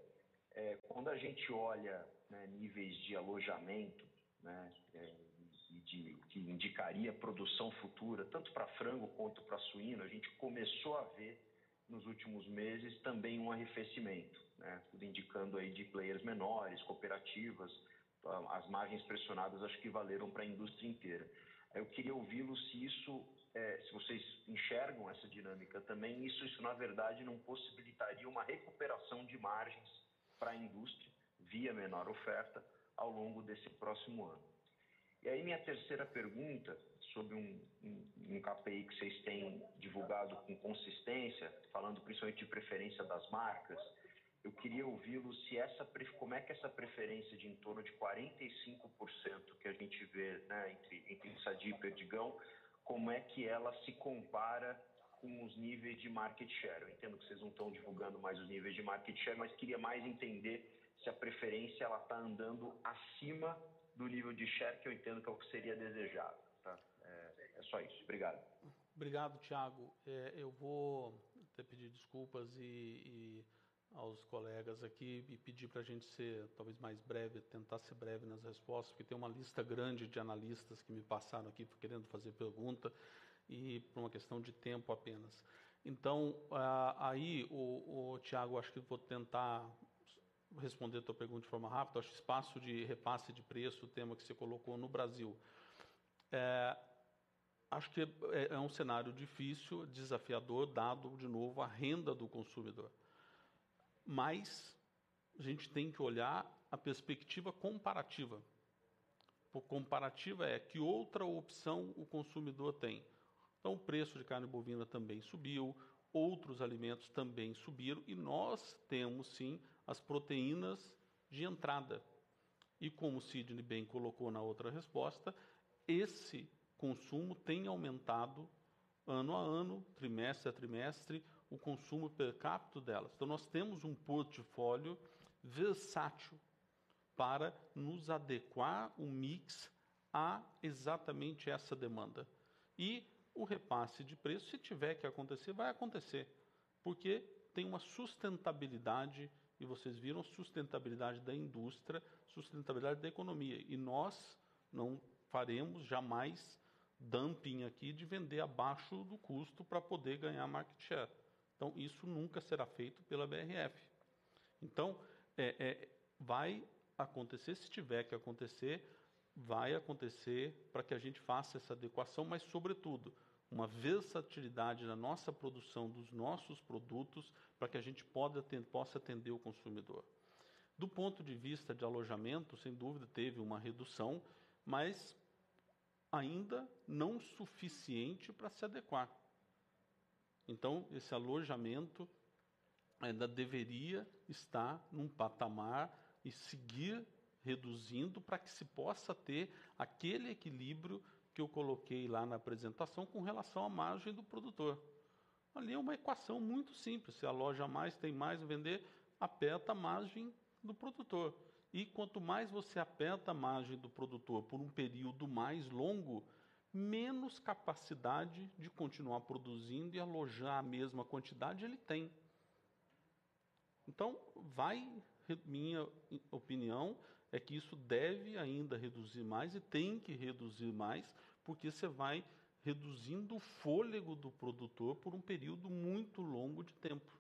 é, quando a gente olha né, níveis de alojamento, né, é, de, que indicaria produção futura, tanto para frango quanto para suíno, a gente começou a ver nos últimos meses também um arrefecimento, né, tudo indicando aí de players menores, cooperativas, as margens pressionadas acho que valeram para a indústria inteira. Eu queria ouvi-lo se isso, é, se vocês enxergam essa dinâmica também, isso, isso na verdade não possibilitaria uma recuperação de margens para a indústria via menor oferta ao longo desse próximo ano. E aí minha terceira pergunta sobre um, um, um KPI que vocês têm divulgado com consistência, falando principalmente de preferência das marcas, eu queria ouvi-lo se essa como é que essa preferência de em torno de 45% que a gente vê né, entre entre Sadi e Perdigão, como é que ela se compara com os níveis de market share? Eu entendo que vocês não estão divulgando mais os níveis de market share, mas queria mais entender se a preferência ela está andando acima do nível de share que eu entendo que é o que seria desejado. Tá? É, é só isso. Obrigado. Obrigado, Tiago. É, eu vou até pedir desculpas e, e aos colegas aqui e pedir para a gente ser talvez mais breve, tentar ser breve nas respostas, porque tem uma lista grande de analistas que me passaram aqui querendo fazer pergunta e por uma questão de tempo apenas. Então, aí, o, o Tiago, acho que vou tentar responder a tua pergunta de forma rápida. Acho espaço de repasse de preço, o tema que você colocou no Brasil. É, acho que é, é um cenário difícil, desafiador, dado, de novo, a renda do consumidor mas a gente tem que olhar a perspectiva comparativa. Por comparativa é que outra opção o consumidor tem. Então, o preço de carne bovina também subiu, outros alimentos também subiram e nós temos sim as proteínas de entrada. E como o Sidney bem colocou na outra resposta, esse consumo tem aumentado ano a ano, trimestre a trimestre, o consumo per capita delas. Então, nós temos um portfólio versátil para nos adequar o mix a exatamente essa demanda. E o repasse de preço, se tiver que acontecer, vai acontecer, porque tem uma sustentabilidade, e vocês viram sustentabilidade da indústria, sustentabilidade da economia. E nós não faremos jamais dumping aqui de vender abaixo do custo para poder ganhar market share. Então, isso nunca será feito pela BRF. Então, é, é, vai acontecer, se tiver que acontecer, vai acontecer para que a gente faça essa adequação, mas, sobretudo, uma versatilidade na nossa produção dos nossos produtos para que a gente possa atender o consumidor. Do ponto de vista de alojamento, sem dúvida teve uma redução, mas ainda não suficiente para se adequar. Então, esse alojamento ainda deveria estar num patamar e seguir reduzindo para que se possa ter aquele equilíbrio que eu coloquei lá na apresentação com relação à margem do produtor. Ali é uma equação muito simples. Se a loja mais tem mais vender, aperta a margem do produtor. E quanto mais você aperta a margem do produtor por um período mais longo, menos capacidade de continuar produzindo e alojar a mesma quantidade ele tem. Então, vai, minha opinião é que isso deve ainda reduzir mais e tem que reduzir mais, porque você vai reduzindo o fôlego do produtor por um período muito longo de tempo,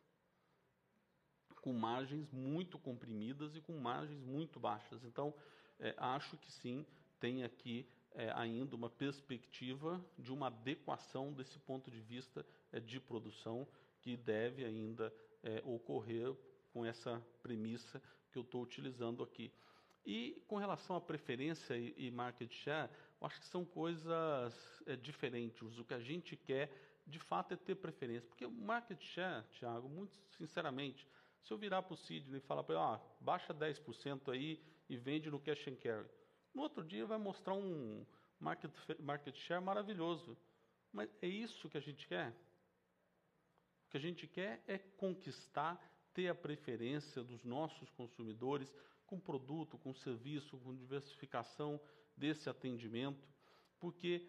com margens muito comprimidas e com margens muito baixas. Então, é, acho que sim, tem aqui é, ainda uma perspectiva de uma adequação desse ponto de vista é, de produção que deve ainda é, ocorrer com essa premissa que eu estou utilizando aqui. E com relação à preferência e, e market share, eu acho que são coisas é, diferentes. O que a gente quer, de fato, é ter preferência. Porque o market share, Thiago, muito sinceramente, se eu virar para o Sidney e falar para ele, ah, baixa 10% aí e vende no cash and carry. No outro dia vai mostrar um market, market share maravilhoso. Mas é isso que a gente quer? O que a gente quer é conquistar, ter a preferência dos nossos consumidores, com produto, com serviço, com diversificação desse atendimento, porque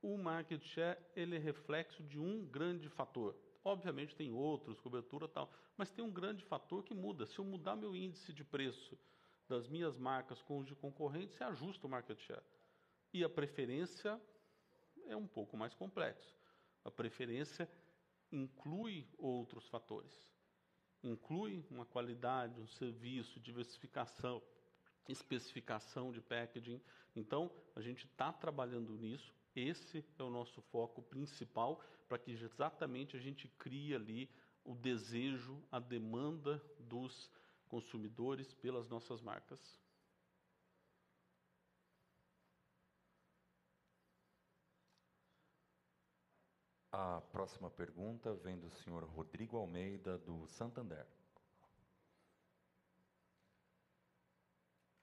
o market share ele é reflexo de um grande fator. Obviamente tem outros, cobertura tal, mas tem um grande fator que muda. Se eu mudar meu índice de preço das minhas marcas com os de concorrentes, se ajusta o market share. E a preferência é um pouco mais complexo. A preferência inclui outros fatores inclui uma qualidade, um serviço, diversificação, especificação de packaging. Então, a gente está trabalhando nisso. Esse é o nosso foco principal para que exatamente a gente crie ali o desejo, a demanda dos consumidores pelas nossas marcas. A próxima pergunta vem do senhor Rodrigo Almeida, do Santander.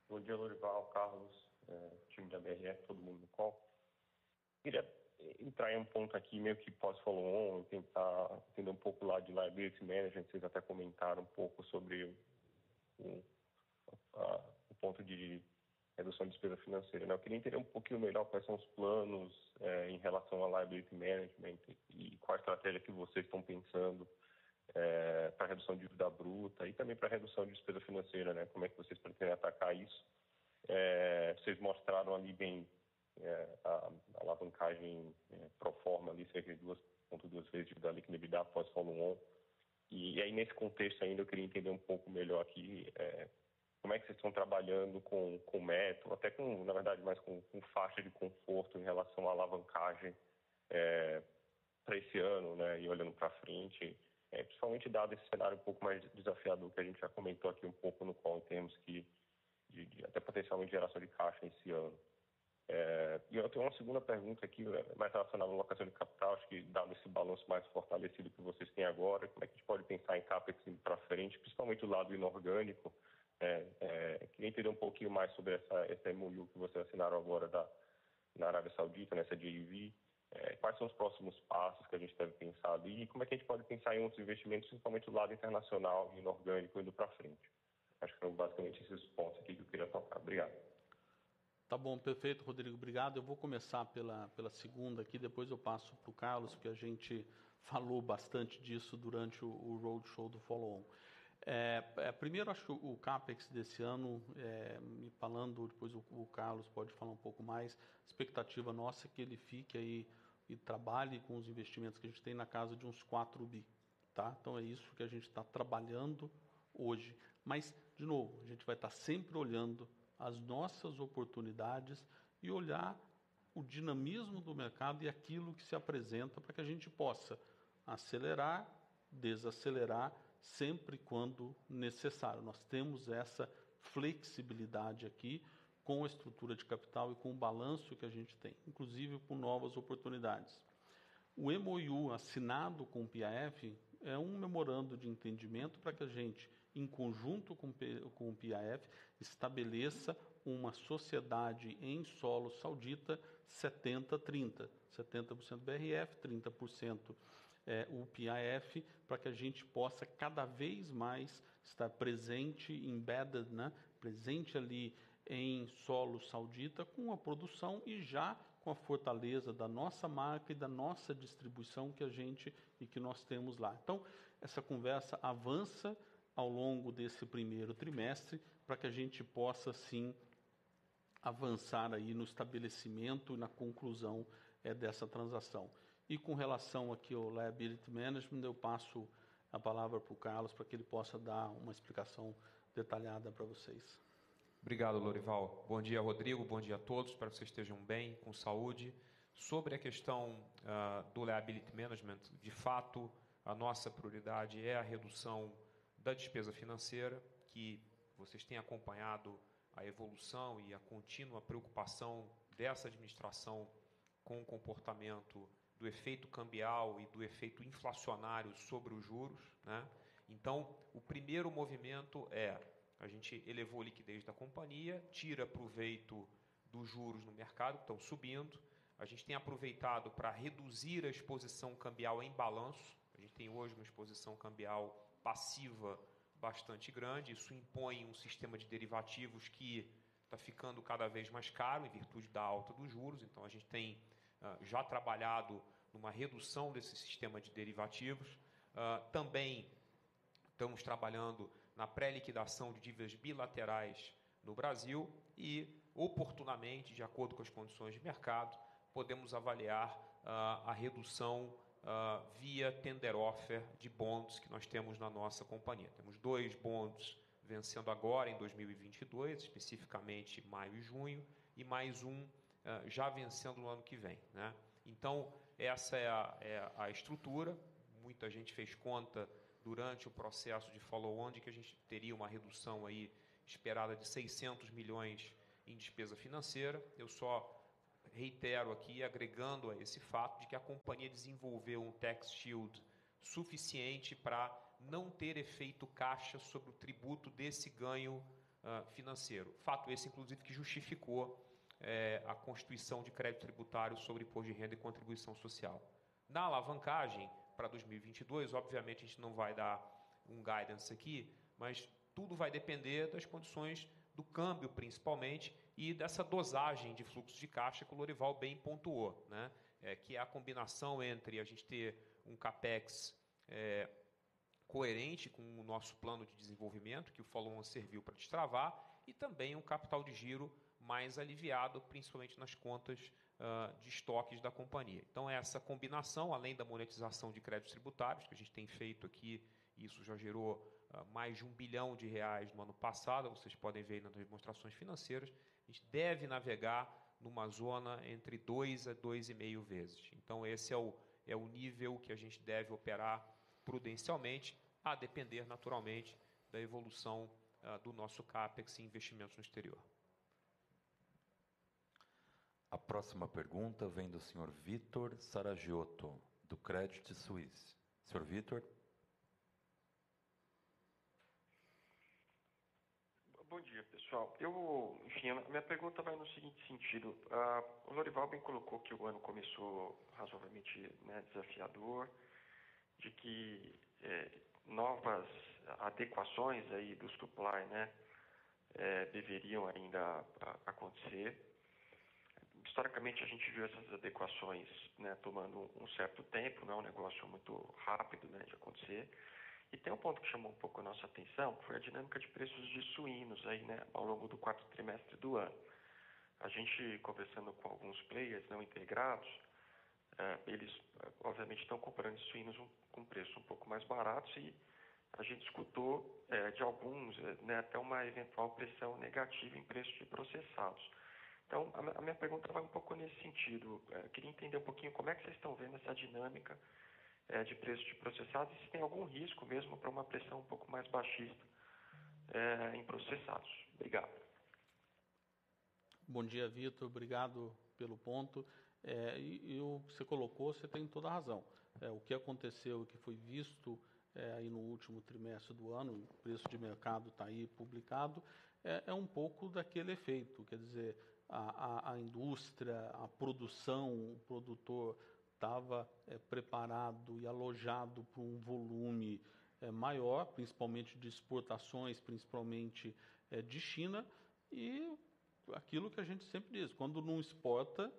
Bom dia, Lorival, Carlos, é, time da BRF, todo mundo no call. Queria entrar em um ponto aqui meio que pós-follow-on, tentar entender um pouco lá de liability management, vocês até comentaram um pouco sobre o, a, o ponto de redução de despesa financeira. Né? Eu queria entender um pouquinho melhor quais são os planos é, em relação a liability management e qual a estratégia que vocês estão pensando é, para redução de dívida bruta e também para redução de despesa financeira, né? Como é que vocês pretendem atacar isso? É, vocês mostraram ali bem é, a, a alavancagem é, pro forma ali cerca de 2,2 vezes da líquida EBITDA após follow-on. E, aí nesse contexto ainda eu queria entender um pouco melhor aqui é, como é que vocês estão trabalhando com, com metro, até com, na verdade, mais com, com faixa de conforto em relação à alavancagem é, para esse ano, né, e olhando para frente, é, principalmente dado esse cenário um pouco mais desafiador que a gente já comentou aqui um pouco no qual em termos que, de, de até potencialmente geração de caixa esse ano. É, e eu tenho uma segunda pergunta aqui, é, mais relacionada à alocação de capital, acho que dado esse balanço mais fortalecido que vocês têm agora, como é que a gente pode pensar em CAPEX para frente, principalmente do lado inorgânico, é, é, queria entender um pouquinho mais sobre essa, essa MOU que vocês assinaram agora da, na Arábia Saudita, nessa JV. É, quais são os próximos passos que a gente deve pensar e como é que a gente pode pensar em outros investimentos, principalmente do lado internacional e inorgânico, indo para frente? Acho que são basicamente esses pontos aqui que eu queria tocar. Obrigado. Tá bom, perfeito, Rodrigo. Obrigado. Eu vou começar pela, pela segunda aqui, depois eu passo para o Carlos, porque a gente falou bastante disso durante o, o roadshow do Follow On. É, é, primeiro, acho que o CAPEX desse ano, é, me falando, depois o, o, Carlos pode falar um pouco mais, a expectativa nossa é que ele fique aí e trabalhe com os investimentos que a gente tem na casa de uns 4 bi. Tá? Então é isso que a gente está trabalhando hoje. Mas, de novo, a gente vai estar tá sempre olhando as nossas oportunidades e olhar o dinamismo do mercado e aquilo que se apresenta para que a gente possa acelerar, desacelerar sempre quando necessário. Nós temos essa flexibilidade aqui com a estrutura de capital e com o balanço que a gente tem, inclusive com novas oportunidades. O MOU assinado com o PIF é um memorando de entendimento para que a gente, em conjunto com, com o PIF, estabeleça uma sociedade em solo saudita 70-30. 70%, BRF, 30% é, o PIF, para que a gente possa cada vez mais estar presente, embedded, né, presente ali em solo saudita com a produção e já com a fortaleza da nossa marca e da nossa distribuição que a gente e que nós temos lá. Então, essa conversa avança ao longo desse primeiro trimestre para que a gente possa sim avançar aí no estabelecimento e na conclusão é, dessa transação. E com relação aqui ao liability management, eu passo a palavra para o Carlos para que ele possa dar uma explicação detalhada para vocês. Obrigado, Lorival. Bom dia, Rodrigo. Bom dia a todos. Espero que vocês estejam bem, com saúde. Sobre a questão uh, do liability management, de fato, a nossa prioridade é a redução da despesa financeira, que vocês têm acompanhado a evolução e a contínua preocupação dessa administração com o comportamento do efeito cambial e do efeito inflacionário sobre os juros. Né? Então, o primeiro movimento é a gente elevou a liquidez da companhia, tira proveito dos juros no mercado, que estão subindo. A gente tem aproveitado para reduzir a exposição cambial em balanço. A gente tem hoje uma exposição cambial passiva bastante grande. Isso impõe um sistema de derivativos que está ficando cada vez mais caro em virtude da alta dos juros. Então, a gente tem uh, já trabalhado numa redução desse sistema de derivativos. Uh, também estamos trabalhando na pré-liquidação de dívidas bilaterais no Brasil e, oportunamente, de acordo com as condições de mercado, podemos avaliar uh, a redução uh, via tender offer de bonds que nós temos na nossa companhia. Temos dois bonds vencendo agora em 2022, especificamente maio e junho, e mais um uh, já vencendo no ano que vem. Né? Então, essa é a, é a estrutura. Muita gente fez conta durante o processo de follow-on de que a gente teria uma redução aí esperada de 600 milhões em despesa financeira. Eu só reitero aqui, agregando a esse fato de que a companhia desenvolveu um tax shield suficiente para não ter efeito caixa sobre o tributo desse ganho uh, financeiro. Fato esse, inclusive, que justificou é, a constituição de crédito tributário sobre imposto de renda e contribuição social. Na alavancagem para 2022, obviamente a gente não vai dar um guidance aqui, mas tudo vai depender das condições do câmbio, principalmente, e dessa dosagem de fluxo de caixa que o Lorival bem pontuou, né? É, que é a combinação entre a gente ter um capex é, coerente com o nosso plano de desenvolvimento, que o follow-on serviu para destravar, e também um capital de giro mais aliviado, principalmente nas contas uh, de estoques da companhia. Então, essa combinação, além da monetização de créditos tributários, que a gente tem feito aqui, isso já gerou uh, mais de um bilhão de reais no ano passado, vocês podem ver nas demonstrações financeiras, a gente deve navegar numa zona entre 2 a 2,5 vezes. Então, esse é o, é o nível que a gente deve operar prudencialmente, a depender naturalmente da evolução uh, do nosso CAPEX e investimentos no exterior. A próxima pergunta vem do senhor Vitor Saragiotto, do Credit Suisse. Senhor Vitor. Bom dia, pessoal. Eu, enfim, a minha pergunta vai no seguinte sentido. Uh, o Lorival bem colocou que o ano começou razoavelmente né, desafiador, de que é, novas adequações aí do supply, né, é, deveriam ainda acontecer. Historicamente, a gente viu essas adequações né, tomando um certo tempo, não é um negócio muito rápido né, de acontecer. E tem um ponto que chamou um pouco a nossa atenção, foi a dinâmica de preços de suínos aí, né, ao longo do quarto trimestre do ano. A gente, conversando com alguns players não integrados, é, eles, obviamente, estão comprando suínos com preço um pouco mais baratos e a gente escutou é, de alguns é, né, até uma eventual pressão negativa em preços de processados. Então, a, minha pergunta vai um pouco nesse sentido. Queria entender um pouquinho como é que vocês estão vendo essa dinâmica é, de preços de processados e se tem algum risco mesmo para uma pressão um pouco mais baixista é, em processados. Obrigado. Bom dia, Vitor. Obrigado pelo ponto. É, e, e, o que você colocou, você tem toda a razão. É, o que aconteceu, o que foi visto é, aí no último trimestre do ano, o preço de mercado está aí publicado, é, é, um pouco daquele efeito. Quer dizer, a, a, a indústria, a produção, o produtor estava é, preparado e alojado para um volume é, maior, principalmente de exportações, principalmente é, de China, e aquilo que a gente sempre diz, quando não exporta,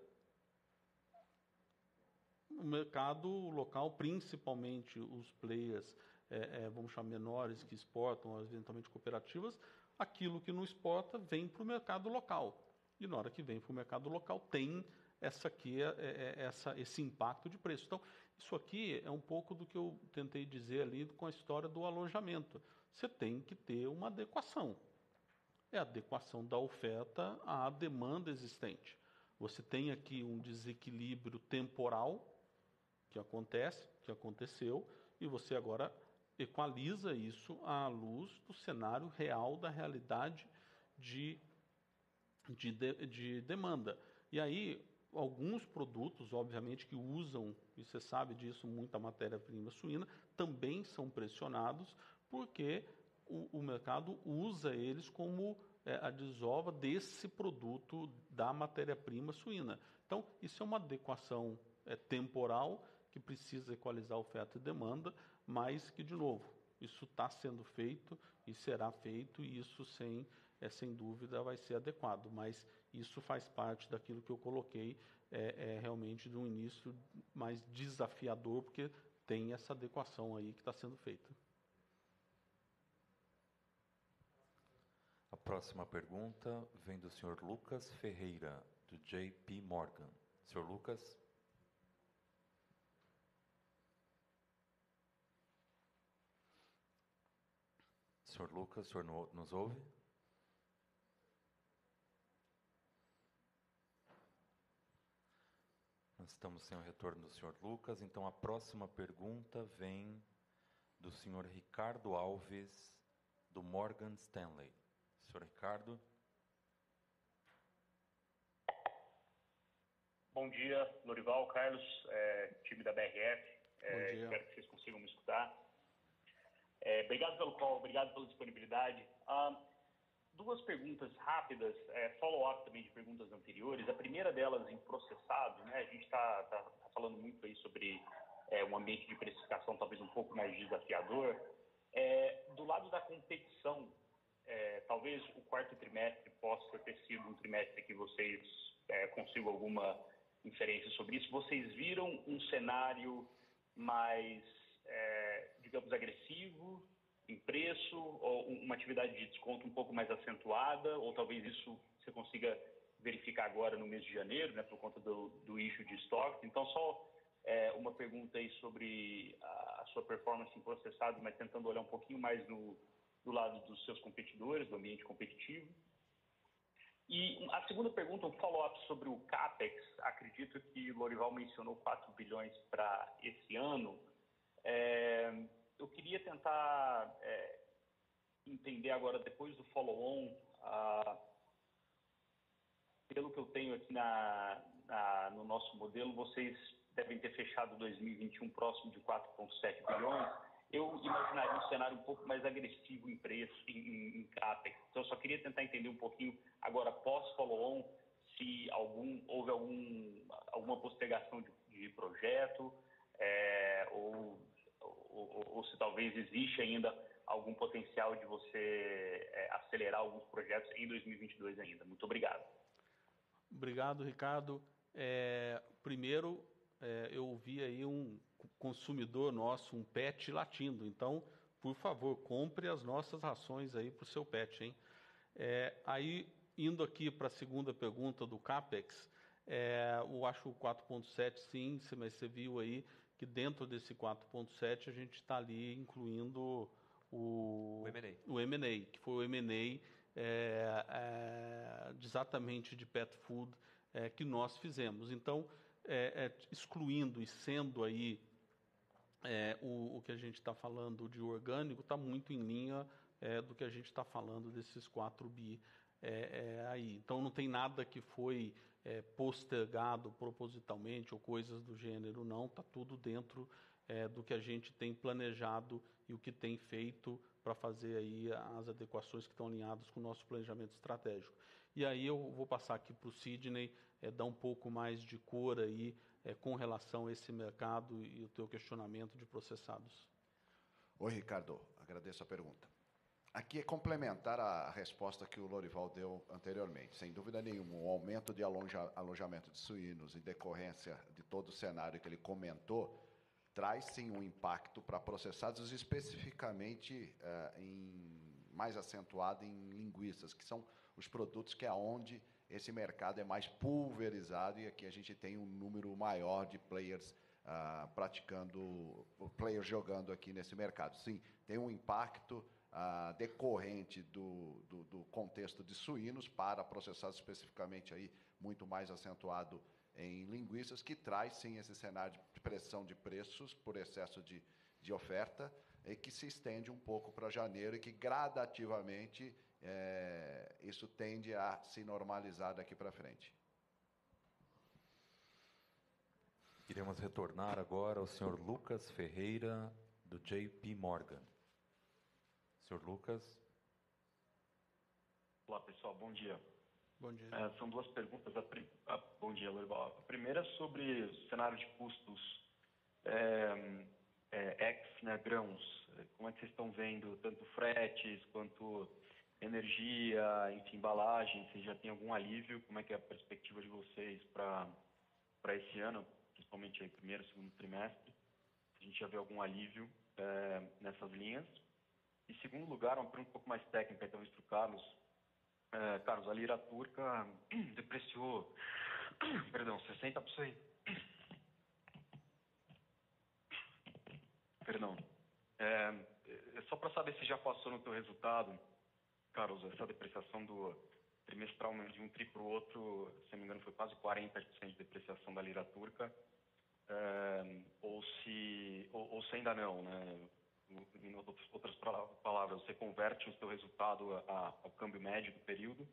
o mercado local, principalmente os players, vamos chamar menores, que exportam, eventualmente cooperativas, aquilo que não exporta vem para o mercado local. E na hora que vem para o mercado local, tem essa aqui, é, é, é, essa, esse impacto de preço. Então, isso aqui é um pouco do que eu tentei dizer ali com a história do alojamento. Você tem que ter uma adequação. É a adequação da oferta à demanda existente. Você tem aqui um desequilíbrio temporal que acontece, que aconteceu, e você agora equaliza isso à luz do cenário real da realidade de, de, de, de demanda. E aí, alguns produtos, obviamente, que usam, e você sabe disso, muita matéria-prima suína, também são pressionados porque o, o mercado usa eles como é, a desova desse produto da matéria-prima suína. Então, isso é uma adequação é, temporal que precisa equalizar oferta e demanda, mas que, de novo, isso está sendo feito e será feito, e isso, sem, é, sem dúvida, vai ser adequado. Mas isso faz parte daquilo que eu coloquei, é, é realmente de um início mais desafiador, porque tem essa adequação aí que está sendo feita. A próxima pergunta vem do senhor Lucas Ferreira, do JP Morgan. Senhor Lucas. Senhor Lucas, o senhor nos ouve? Nós estamos sem o retorno do senhor Lucas, então a próxima pergunta vem do senhor Ricardo Alves, do Morgan Stanley. Senhor Ricardo. Bom dia, Lorival, Carlos, é, time da BRF. É, espero que vocês consigam me escutar. É, obrigado pelo call, obrigado pela disponibilidade. Ah, duas perguntas rápidas, é, follow-up também de perguntas anteriores. A primeira delas em processado, né? A gente está tá, tá falando muito aí sobre é, um ambiente de precificação talvez um pouco mais desafiador. É, do lado da competição, é, talvez o quarto trimestre possa ter sido um trimestre que vocês é, consigam alguma inferência sobre isso. Vocês viram um cenário mais é, digamos, agressivo em preço, ou uma atividade de desconto um pouco mais acentuada, ou talvez isso você consiga verificar agora no mês de janeiro, né, por conta do, do de estoque. Então, só é, uma pergunta aí sobre a, a, sua performance em processado, mas tentando olhar um pouquinho mais no, do lado dos seus competidores, do ambiente competitivo. E a segunda pergunta, um follow-up sobre o CAPEX. Acredito que o Lorival mencionou 4 bilhões para esse ano. É, eu queria tentar é, entender agora, depois do follow-on, pelo que eu tenho aqui na, na, no nosso modelo, vocês devem ter fechado 2021 próximo de 4,7 bilhões. Eu imaginaria um cenário um pouco mais agressivo em preço, em, em, CAPEX. Então, eu só queria tentar entender um pouquinho, agora, pós-follow-on, se algum, houve algum, alguma postergação de, de projeto, é, ou ou, ou, se talvez existe ainda algum potencial de você é, acelerar alguns projetos em 2022 ainda. Muito obrigado. Obrigado, Ricardo. É, primeiro, é, eu ouvi aí um consumidor nosso, um pet latindo. Então, por favor, compre as nossas rações aí para o seu pet, hein? É, aí, indo aqui para a segunda pergunta do CAPEX, é, eu acho o 4.7 sim, mas você viu aí que dentro desse 4.7 a gente está ali incluindo o, o M&A, que foi o M&A é, é, exatamente de pet food é, que nós fizemos. Então, é, é, excluindo e sendo aí é, o, o, que a gente está falando de orgânico, está muito em linha do que a gente está falando desses 4 bi aí. Então, não tem nada que foi postergado propositalmente ou coisas do gênero, não. Está tudo dentro do que a gente tem planejado e o que tem feito para fazer aí as adequações que estão alinhadas com o nosso planejamento estratégico. E aí eu vou passar aqui para o Sidney, é, dar um pouco mais de cor aí é, com relação a esse mercado e o teu questionamento de processados. Oi, Ricardo, agradeço a pergunta. Aqui é complementar a resposta que o Lorival deu anteriormente. Sem dúvida nenhuma, o aumento de alojamento de suínos em decorrência de todo o cenário que ele comentou, traz sim um impacto para processados, especificamente uh, em, mais acentuado em linguiças, que são os produtos que é onde esse mercado é mais pulverizado e aqui a gente tem um número maior de players uh, praticando, players jogando aqui nesse mercado. Sim, tem um impacto uh, decorrente do, do, do, contexto de suínos para processados especificamente aí muito mais acentuado em linguiças, que traz sim esse cenário de pressão de preços por excesso de, de oferta e que se estende um pouco para janeiro e que gradativamente é, isso tende a se normalizar daqui para frente. Iremos retornar agora ao senhor Lucas Ferreira, do JP Morgan. Senhor Lucas. Olá, pessoal, bom dia. Bom dia. É, são duas perguntas. A, a, bom dia, Lorival. A primeira é sobre o cenário de custos é, é, ex né, grãos. Como é que vocês estão vendo tanto fretes quanto energia, enfim, embalagem? Vocês já tem algum alívio? Como é que é a perspectiva de vocês para esse ano, principalmente aí primeiro, segundo trimestre? A gente já vê algum alívio é, nessas linhas? E segundo lugar, uma pergunta um pouco mais técnica, então, para o Carlos é, Carlos, a lira turca depreciou, perdão, 60%. Perdão. É, é só para saber se já passou no teu resultado, Carlos, essa depreciação do trimestral de um tri para o outro, se não me engano, foi quase 40% de depreciação da lira turca. É, ou, se, ou, ou se ainda não, né? Em outras palavras, você converte o seu resultado a, ao câmbio médio do período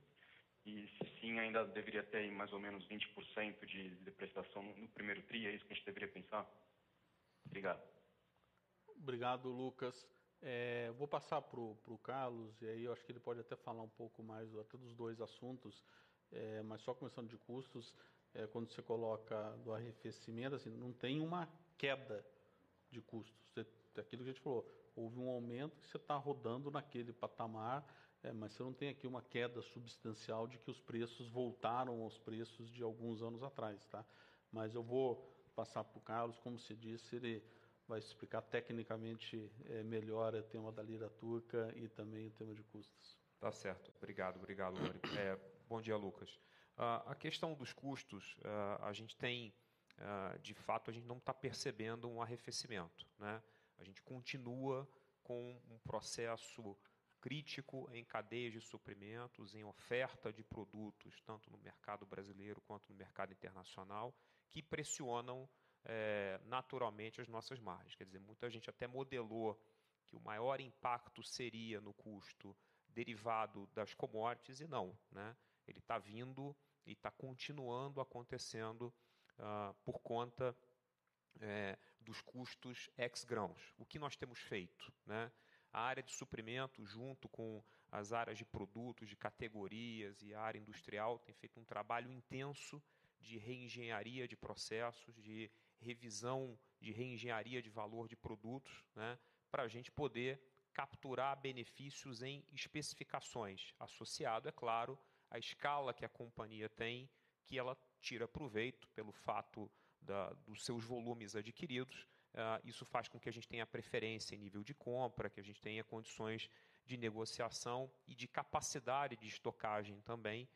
e se sim ainda deveria ter mais ou menos 20% de depreciação no primeiro TRI, é isso que a gente deveria pensar? Obrigado. Obrigado, Lucas. É, vou passar para o Carlos, e aí eu acho que ele pode até falar um pouco mais até dos dois assuntos, é, mas só começando de custos, é, quando você coloca do arrefecimento, assim, não tem uma queda de custos. Você aquilo que a gente falou, houve um aumento que você está rodando naquele patamar, é, mas você não tem aqui uma queda substancial de que os preços voltaram aos preços de alguns anos atrás, tá? Mas eu vou passar para o Carlos, como se disse, ele vai explicar tecnicamente é, melhor o tema da lira turca e também o tema de custos. Tá certo, obrigado, obrigado, Lori. É, bom dia, Lucas. Uh, a questão dos custos, uh, a gente tem, uh, de fato, a gente não está percebendo um arrefecimento, né? A gente continua com um processo crítico em cadeias de suprimentos, em oferta de produtos, tanto no mercado brasileiro quanto no mercado internacional, que pressionam é, naturalmente as nossas margens. Quer dizer, muita gente até modelou que o maior impacto seria no custo derivado das commodities, e não. Né? Ele está vindo e está continuando acontecendo uh, por conta é, dos custos ex-grãos. O que nós temos feito? Né? A área de suprimento, junto com as áreas de produtos, de categorias e a área industrial, tem feito um trabalho intenso de reengenharia de processos, de revisão de reengenharia de valor de produtos, né? para a gente poder capturar benefícios em especificações, associado, é claro, à escala que a companhia tem, que ela tira proveito pelo fato da, dos seus volumes adquiridos. Uh, isso faz com que a gente tenha preferência em nível de compra, que a gente tenha condições de negociação e de capacidade de estocagem também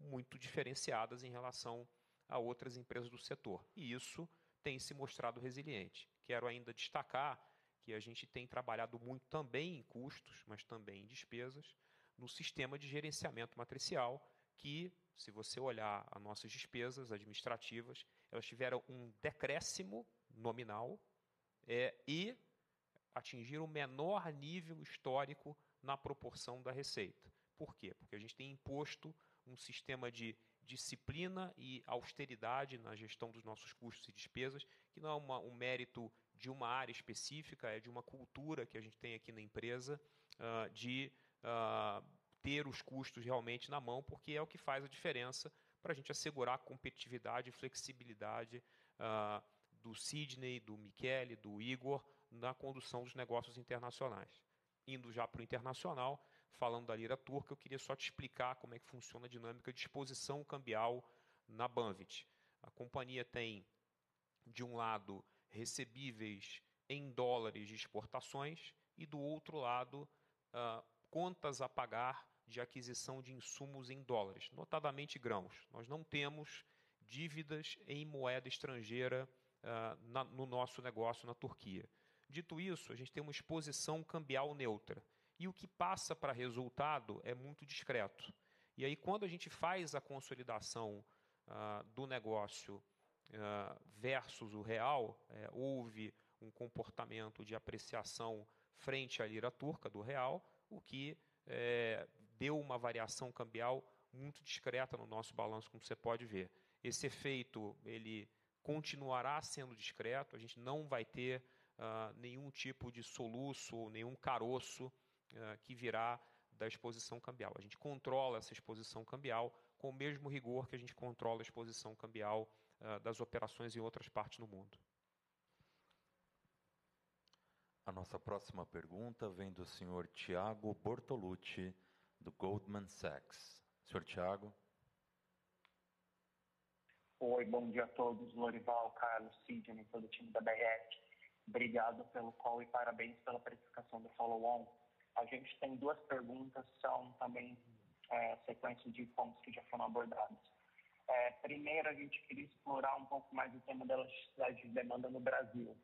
muito diferenciadas em relação a outras empresas do setor. E isso tem se mostrado resiliente. Quero ainda destacar que a gente tem trabalhado muito também em custos, mas também em despesas, no sistema de gerenciamento matricial, que, se você olhar as nossas despesas administrativas, elas tiveram um decréscimo nominal é, e atingiram o menor nível histórico na proporção da receita. Por quê? Porque a gente tem imposto um sistema de disciplina e austeridade na gestão dos nossos custos e despesas, que não é uma, um mérito de uma área específica, é de uma cultura que a gente tem aqui na empresa uh, de uh, ter os custos realmente na mão, porque é o que faz a diferença para a gente assegurar a competitividade e flexibilidade uh, do Sidney, do Michele, do Igor na condução dos negócios internacionais. Indo já para o internacional, falando da lira turca, eu queria só te explicar como é que funciona a dinâmica de exposição cambial na Banvit. A companhia tem, de um lado, recebíveis em dólares de exportações e, do outro lado, uh, contas a pagar de aquisição de insumos em dólares, notadamente grãos. Nós não temos dívidas em moeda estrangeira uh, na, no nosso negócio na Turquia. Dito isso, a gente tem uma exposição cambial neutra e o que passa para resultado é muito discreto. E aí, quando a gente faz a consolidação uh, do negócio uh, versus o real, é, houve um comportamento de apreciação frente à lira turca do real, o que é, deu uma variação cambial muito discreta no nosso balanço, como você pode ver. Esse efeito ele continuará sendo discreto, a gente não vai ter uh, nenhum tipo de soluço, nenhum caroço uh, que virá da exposição cambial. A gente controla essa exposição cambial com o mesmo rigor que a gente controla a exposição cambial uh, das operações em outras partes do mundo. A nossa próxima pergunta vem do senhor Tiago Bortolucci, do Goldman Sachs. Senhor Tiago. Oi, bom dia a todos. Lorival, Carlos, Sidney, todo o time da BRF. Obrigado pelo call e parabéns pela precificação do follow-on. A gente tem duas perguntas, são também é, sequência de pontos que já foram abordados. É, primeiro, a gente queria explorar um pouco mais o tema da elasticidade de demanda no Brasil.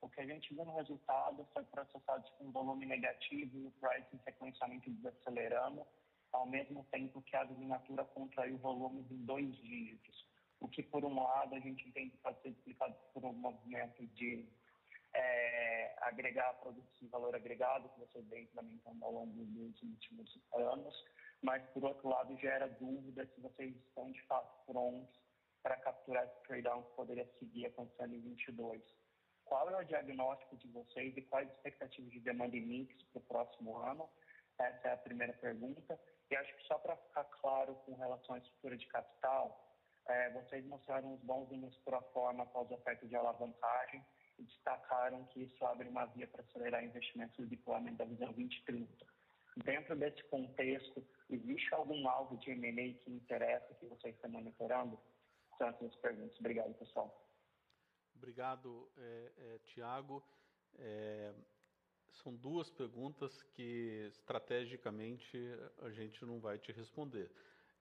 O que a gente viu no resultado foi processados com volume negativo e o pricing sequencialmente desacelerando, ao mesmo tempo que a assinatura contraiu volumes em dois dígitos. O que, por um lado, a gente entende que pode ser explicado por um movimento de é, agregar produtos de valor agregado, que você vem implementando ao longo dos últimos anos, mas, por outro lado, gera dúvida se vocês estão, de fato, prontos para capturar esse trade-down que poderia seguir acontecendo em 22. Qual é o diagnóstico de vocês e quais as expectativas de demanda e mix para o próximo ano? Essa é a primeira pergunta. E acho que só para ficar claro com relação à estrutura de capital, é, vocês mostraram os bons números por forma após a oferta de alavancagem, e destacaram que isso abre uma via para acelerar investimentos no deployment da visão 2030. Dentro desse contexto, existe algum alvo de M&A que interessa, que vocês estão monitorando? São essas perguntas. Obrigado, pessoal. Obrigado, é, é, Tiago. É, são duas perguntas que, estrategicamente, a gente não vai te responder.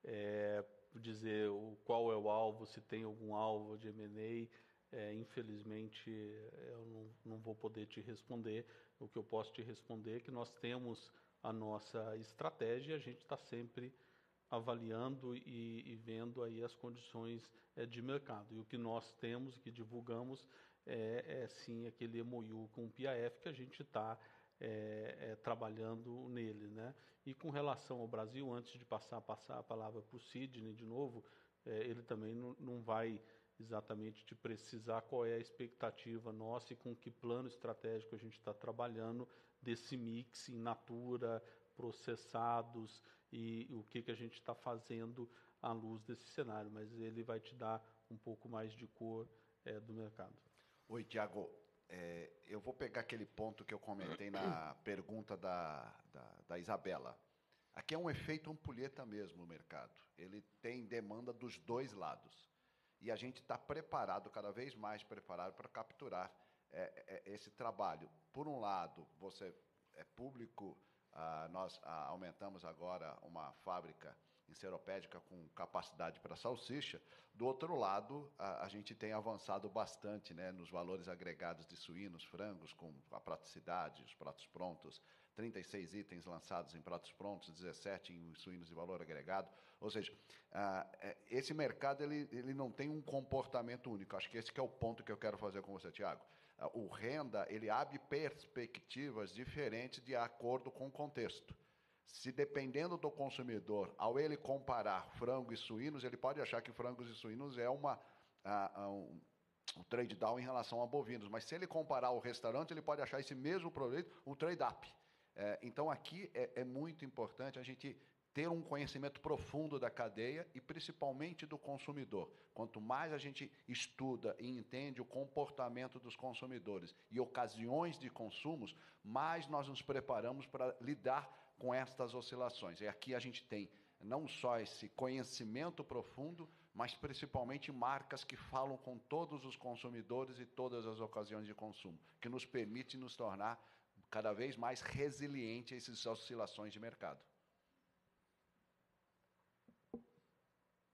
É, dizer o, qual é o alvo, se tem algum alvo de M&A, é, infelizmente, eu não, não, vou poder te responder. O que eu posso te responder é que nós temos a nossa estratégia, a gente está sempre avaliando e, e, vendo aí as condições é, de mercado. E o que nós temos, que divulgamos, é, é sim aquele MOU com o PIAF que a gente está é, é, trabalhando nele. Né? E com relação ao Brasil, antes de passar, passar a palavra para o Sidney de novo, é, ele também não, vai exatamente de precisar qual é a expectativa nossa e com que plano estratégico a gente está trabalhando desse mix in natura, processados e o que, que a gente está fazendo à luz desse cenário, mas ele vai te dar um pouco mais de cor é, do mercado. Oi, Tiago. é, eu vou pegar aquele ponto que eu comentei na pergunta da, da, da Isabela. Aqui é um efeito ampulheta mesmo o mercado. Ele tem demanda dos dois lados. E a gente está preparado, cada vez mais preparado, para capturar é, é, esse trabalho. Por um lado, você é público, ah, nós ah, aumentamos agora uma fábrica enceropédica com capacidade para salsicha. Do outro lado, a, a, gente tem avançado bastante né, nos valores agregados de suínos, frangos, com a praticidade, os pratos prontos, 36 itens lançados em pratos prontos, 17 em suínos de valor agregado. Ou seja, ah, é, esse mercado ele, ele não tem um comportamento único. Acho que esse que é o ponto que eu quero fazer com você, Tiago. O renda ele abre perspectivas diferentes de acordo com o contexto. Se dependendo do consumidor, ao ele comparar frango e suínos, ele pode achar que frangos e suínos é uma, uh, um, um trade down em relação a bovinos. Mas se ele comparar o restaurante, ele pode achar esse mesmo produto um trade up. É, então aqui é, é muito importante a gente ter um conhecimento profundo da cadeia e principalmente do consumidor. Quanto mais a gente estuda e entende o comportamento dos consumidores e ocasiões de consumos, mais nós nos preparamos para lidar com estas oscilações. E aqui a gente tem não só esse conhecimento profundo, mas principalmente marcas que falam com todos os consumidores e todas as ocasiões de consumo, que nos permite nos tornar cada vez mais resiliente a essas oscilações de mercado.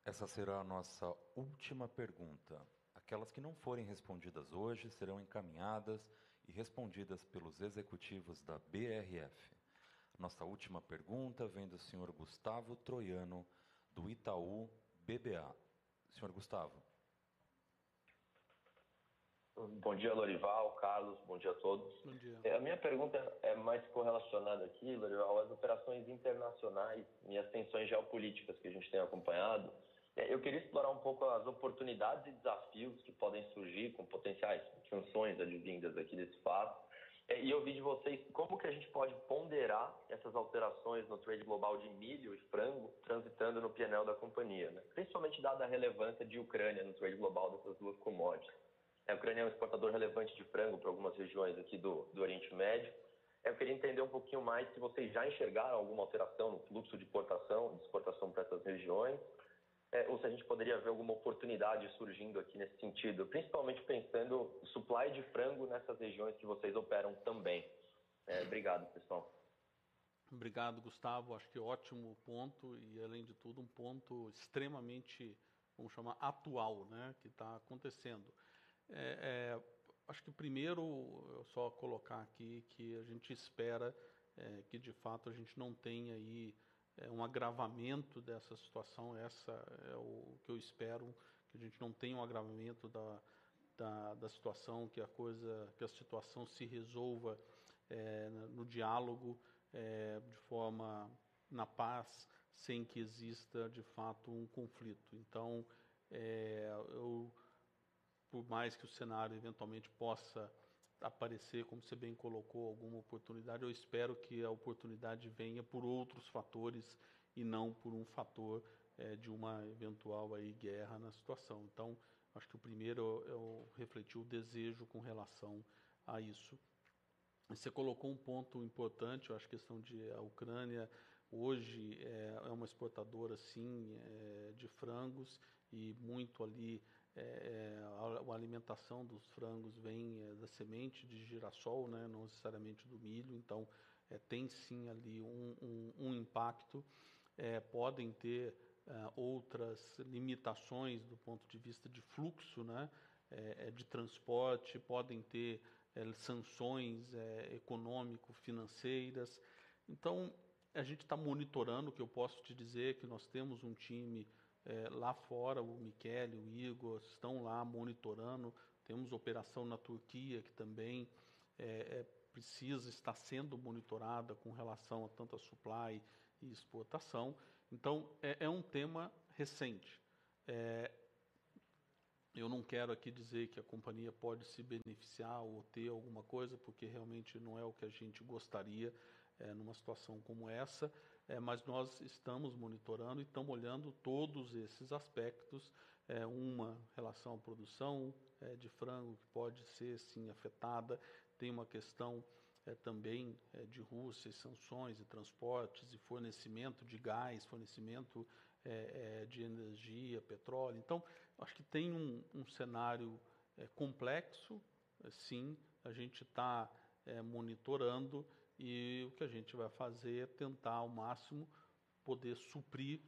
Essa será a nossa última pergunta. Aquelas que não forem respondidas hoje serão encaminhadas e respondidas pelos executivos da BRF. Nossa última pergunta vem do senhor Gustavo Troiano, do Itaú BBA. Senhor Gustavo. Bom dia, Lorival, Carlos, bom dia a todos. Bom dia. É, a minha pergunta é mais correlacionada aqui, Lorival, às operações internacionais e as tensões geopolíticas que a gente tem acompanhado. É, eu queria explorar um pouco as oportunidades e desafios que podem surgir com potenciais sanções advindas aqui desse fato é, e eu vi de vocês como que a gente pode ponderar essas alterações no trade global de milho e frango transitando no PNL da companhia, né? principalmente dada a relevância de Ucrânia no trade global dessas duas commodities. É, a Ucrânia é um exportador relevante de frango para algumas regiões aqui do, do Oriente Médio. É, eu queria entender um pouquinho mais se vocês já enxergaram alguma alteração no fluxo de importação, de exportação para essas regiões, é, ou se a gente poderia ver alguma oportunidade surgindo aqui nesse sentido, principalmente pensando o supply de frango nessas regiões que vocês operam também. É, obrigado, pessoal. Obrigado, Gustavo. Acho que ótimo ponto e, além de tudo, um ponto extremamente, vamos chamar, atual, né, que está acontecendo. É, é, acho que primeiro, eu só colocar aqui que a gente espera é, que, de fato, a gente não tenha aí é, um agravamento dessa situação. Essa é o que eu espero, que a gente não tenha um agravamento da, da, da situação, que a coisa, que a situação se resolva é, no diálogo, é, de forma na paz, sem que exista de fato um conflito. Então, é, eu, por mais que o cenário eventualmente possa aparecer, como você bem colocou, alguma oportunidade, eu espero que a oportunidade venha por outros fatores e não por um fator é, de uma eventual aí guerra na situação. Então, acho que o primeiro é o refletir o desejo com relação a isso. Você colocou um ponto importante, eu acho que a questão de a Ucrânia hoje é, é uma exportadora sim é, de frangos e muito ali é, é, a, alimentação dos frangos vem é, da semente de girassol, né, não necessariamente do milho, então é, tem sim ali um, um, um impacto. É, podem ter é, outras limitações do ponto de vista de fluxo, né, de transporte, podem ter sanções econômico-financeiras. Então, a gente está monitorando, o que eu posso te dizer que nós temos um time é, lá fora, o Michele, o Igor estão lá monitorando. Temos operação na Turquia que também é, é, precisa estar sendo monitorada com relação a tanto a supply e exportação. Então, é, é um tema recente. É, eu não quero aqui dizer que a companhia pode se beneficiar ou ter alguma coisa, porque realmente não é o que a gente gostaria é, numa situação como essa. É, mas nós estamos monitorando e estamos olhando todos esses aspectos, é, uma relação à produção é, de frango que pode ser sim afetada, tem uma questão é, também é, de Rússia, e sanções e transportes e fornecimento de gás, fornecimento é, é de energia, petróleo. Então, acho que tem um, um cenário é, complexo, é, sim, a gente está monitorando e o que a gente vai fazer é tentar ao máximo poder suprir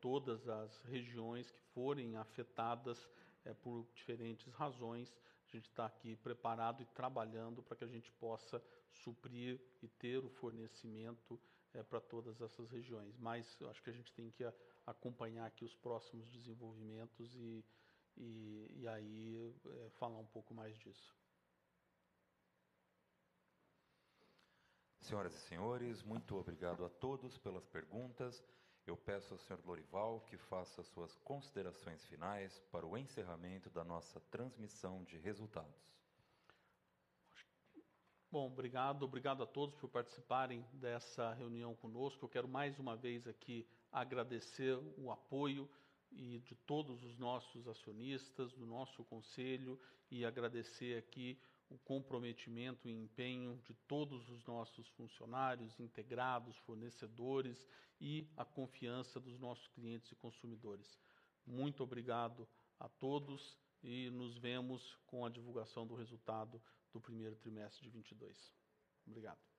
todas as regiões que forem afetadas por diferentes razões a gente está aqui preparado e trabalhando para que a gente possa suprir e ter o fornecimento é, para todas essas regiões. Mas eu acho que a gente tem que a, acompanhar aqui os próximos desenvolvimentos e, e, e aí é, falar um pouco mais disso. Senhoras e senhores, muito obrigado a todos pelas perguntas. Eu peço ao senhor Lorival que faça suas considerações finais para o encerramento da nossa transmissão de resultados. Bom, obrigado, obrigado a todos por participarem dessa reunião conosco. Eu quero mais uma vez aqui agradecer o apoio e de todos os nossos acionistas, do nosso conselho e agradecer aqui o comprometimento e empenho de todos os nossos funcionários, integrados, fornecedores e a confiança dos nossos clientes e consumidores. Muito obrigado a todos e nos vemos com a divulgação do resultado do primeiro trimestre de 22. Obrigado.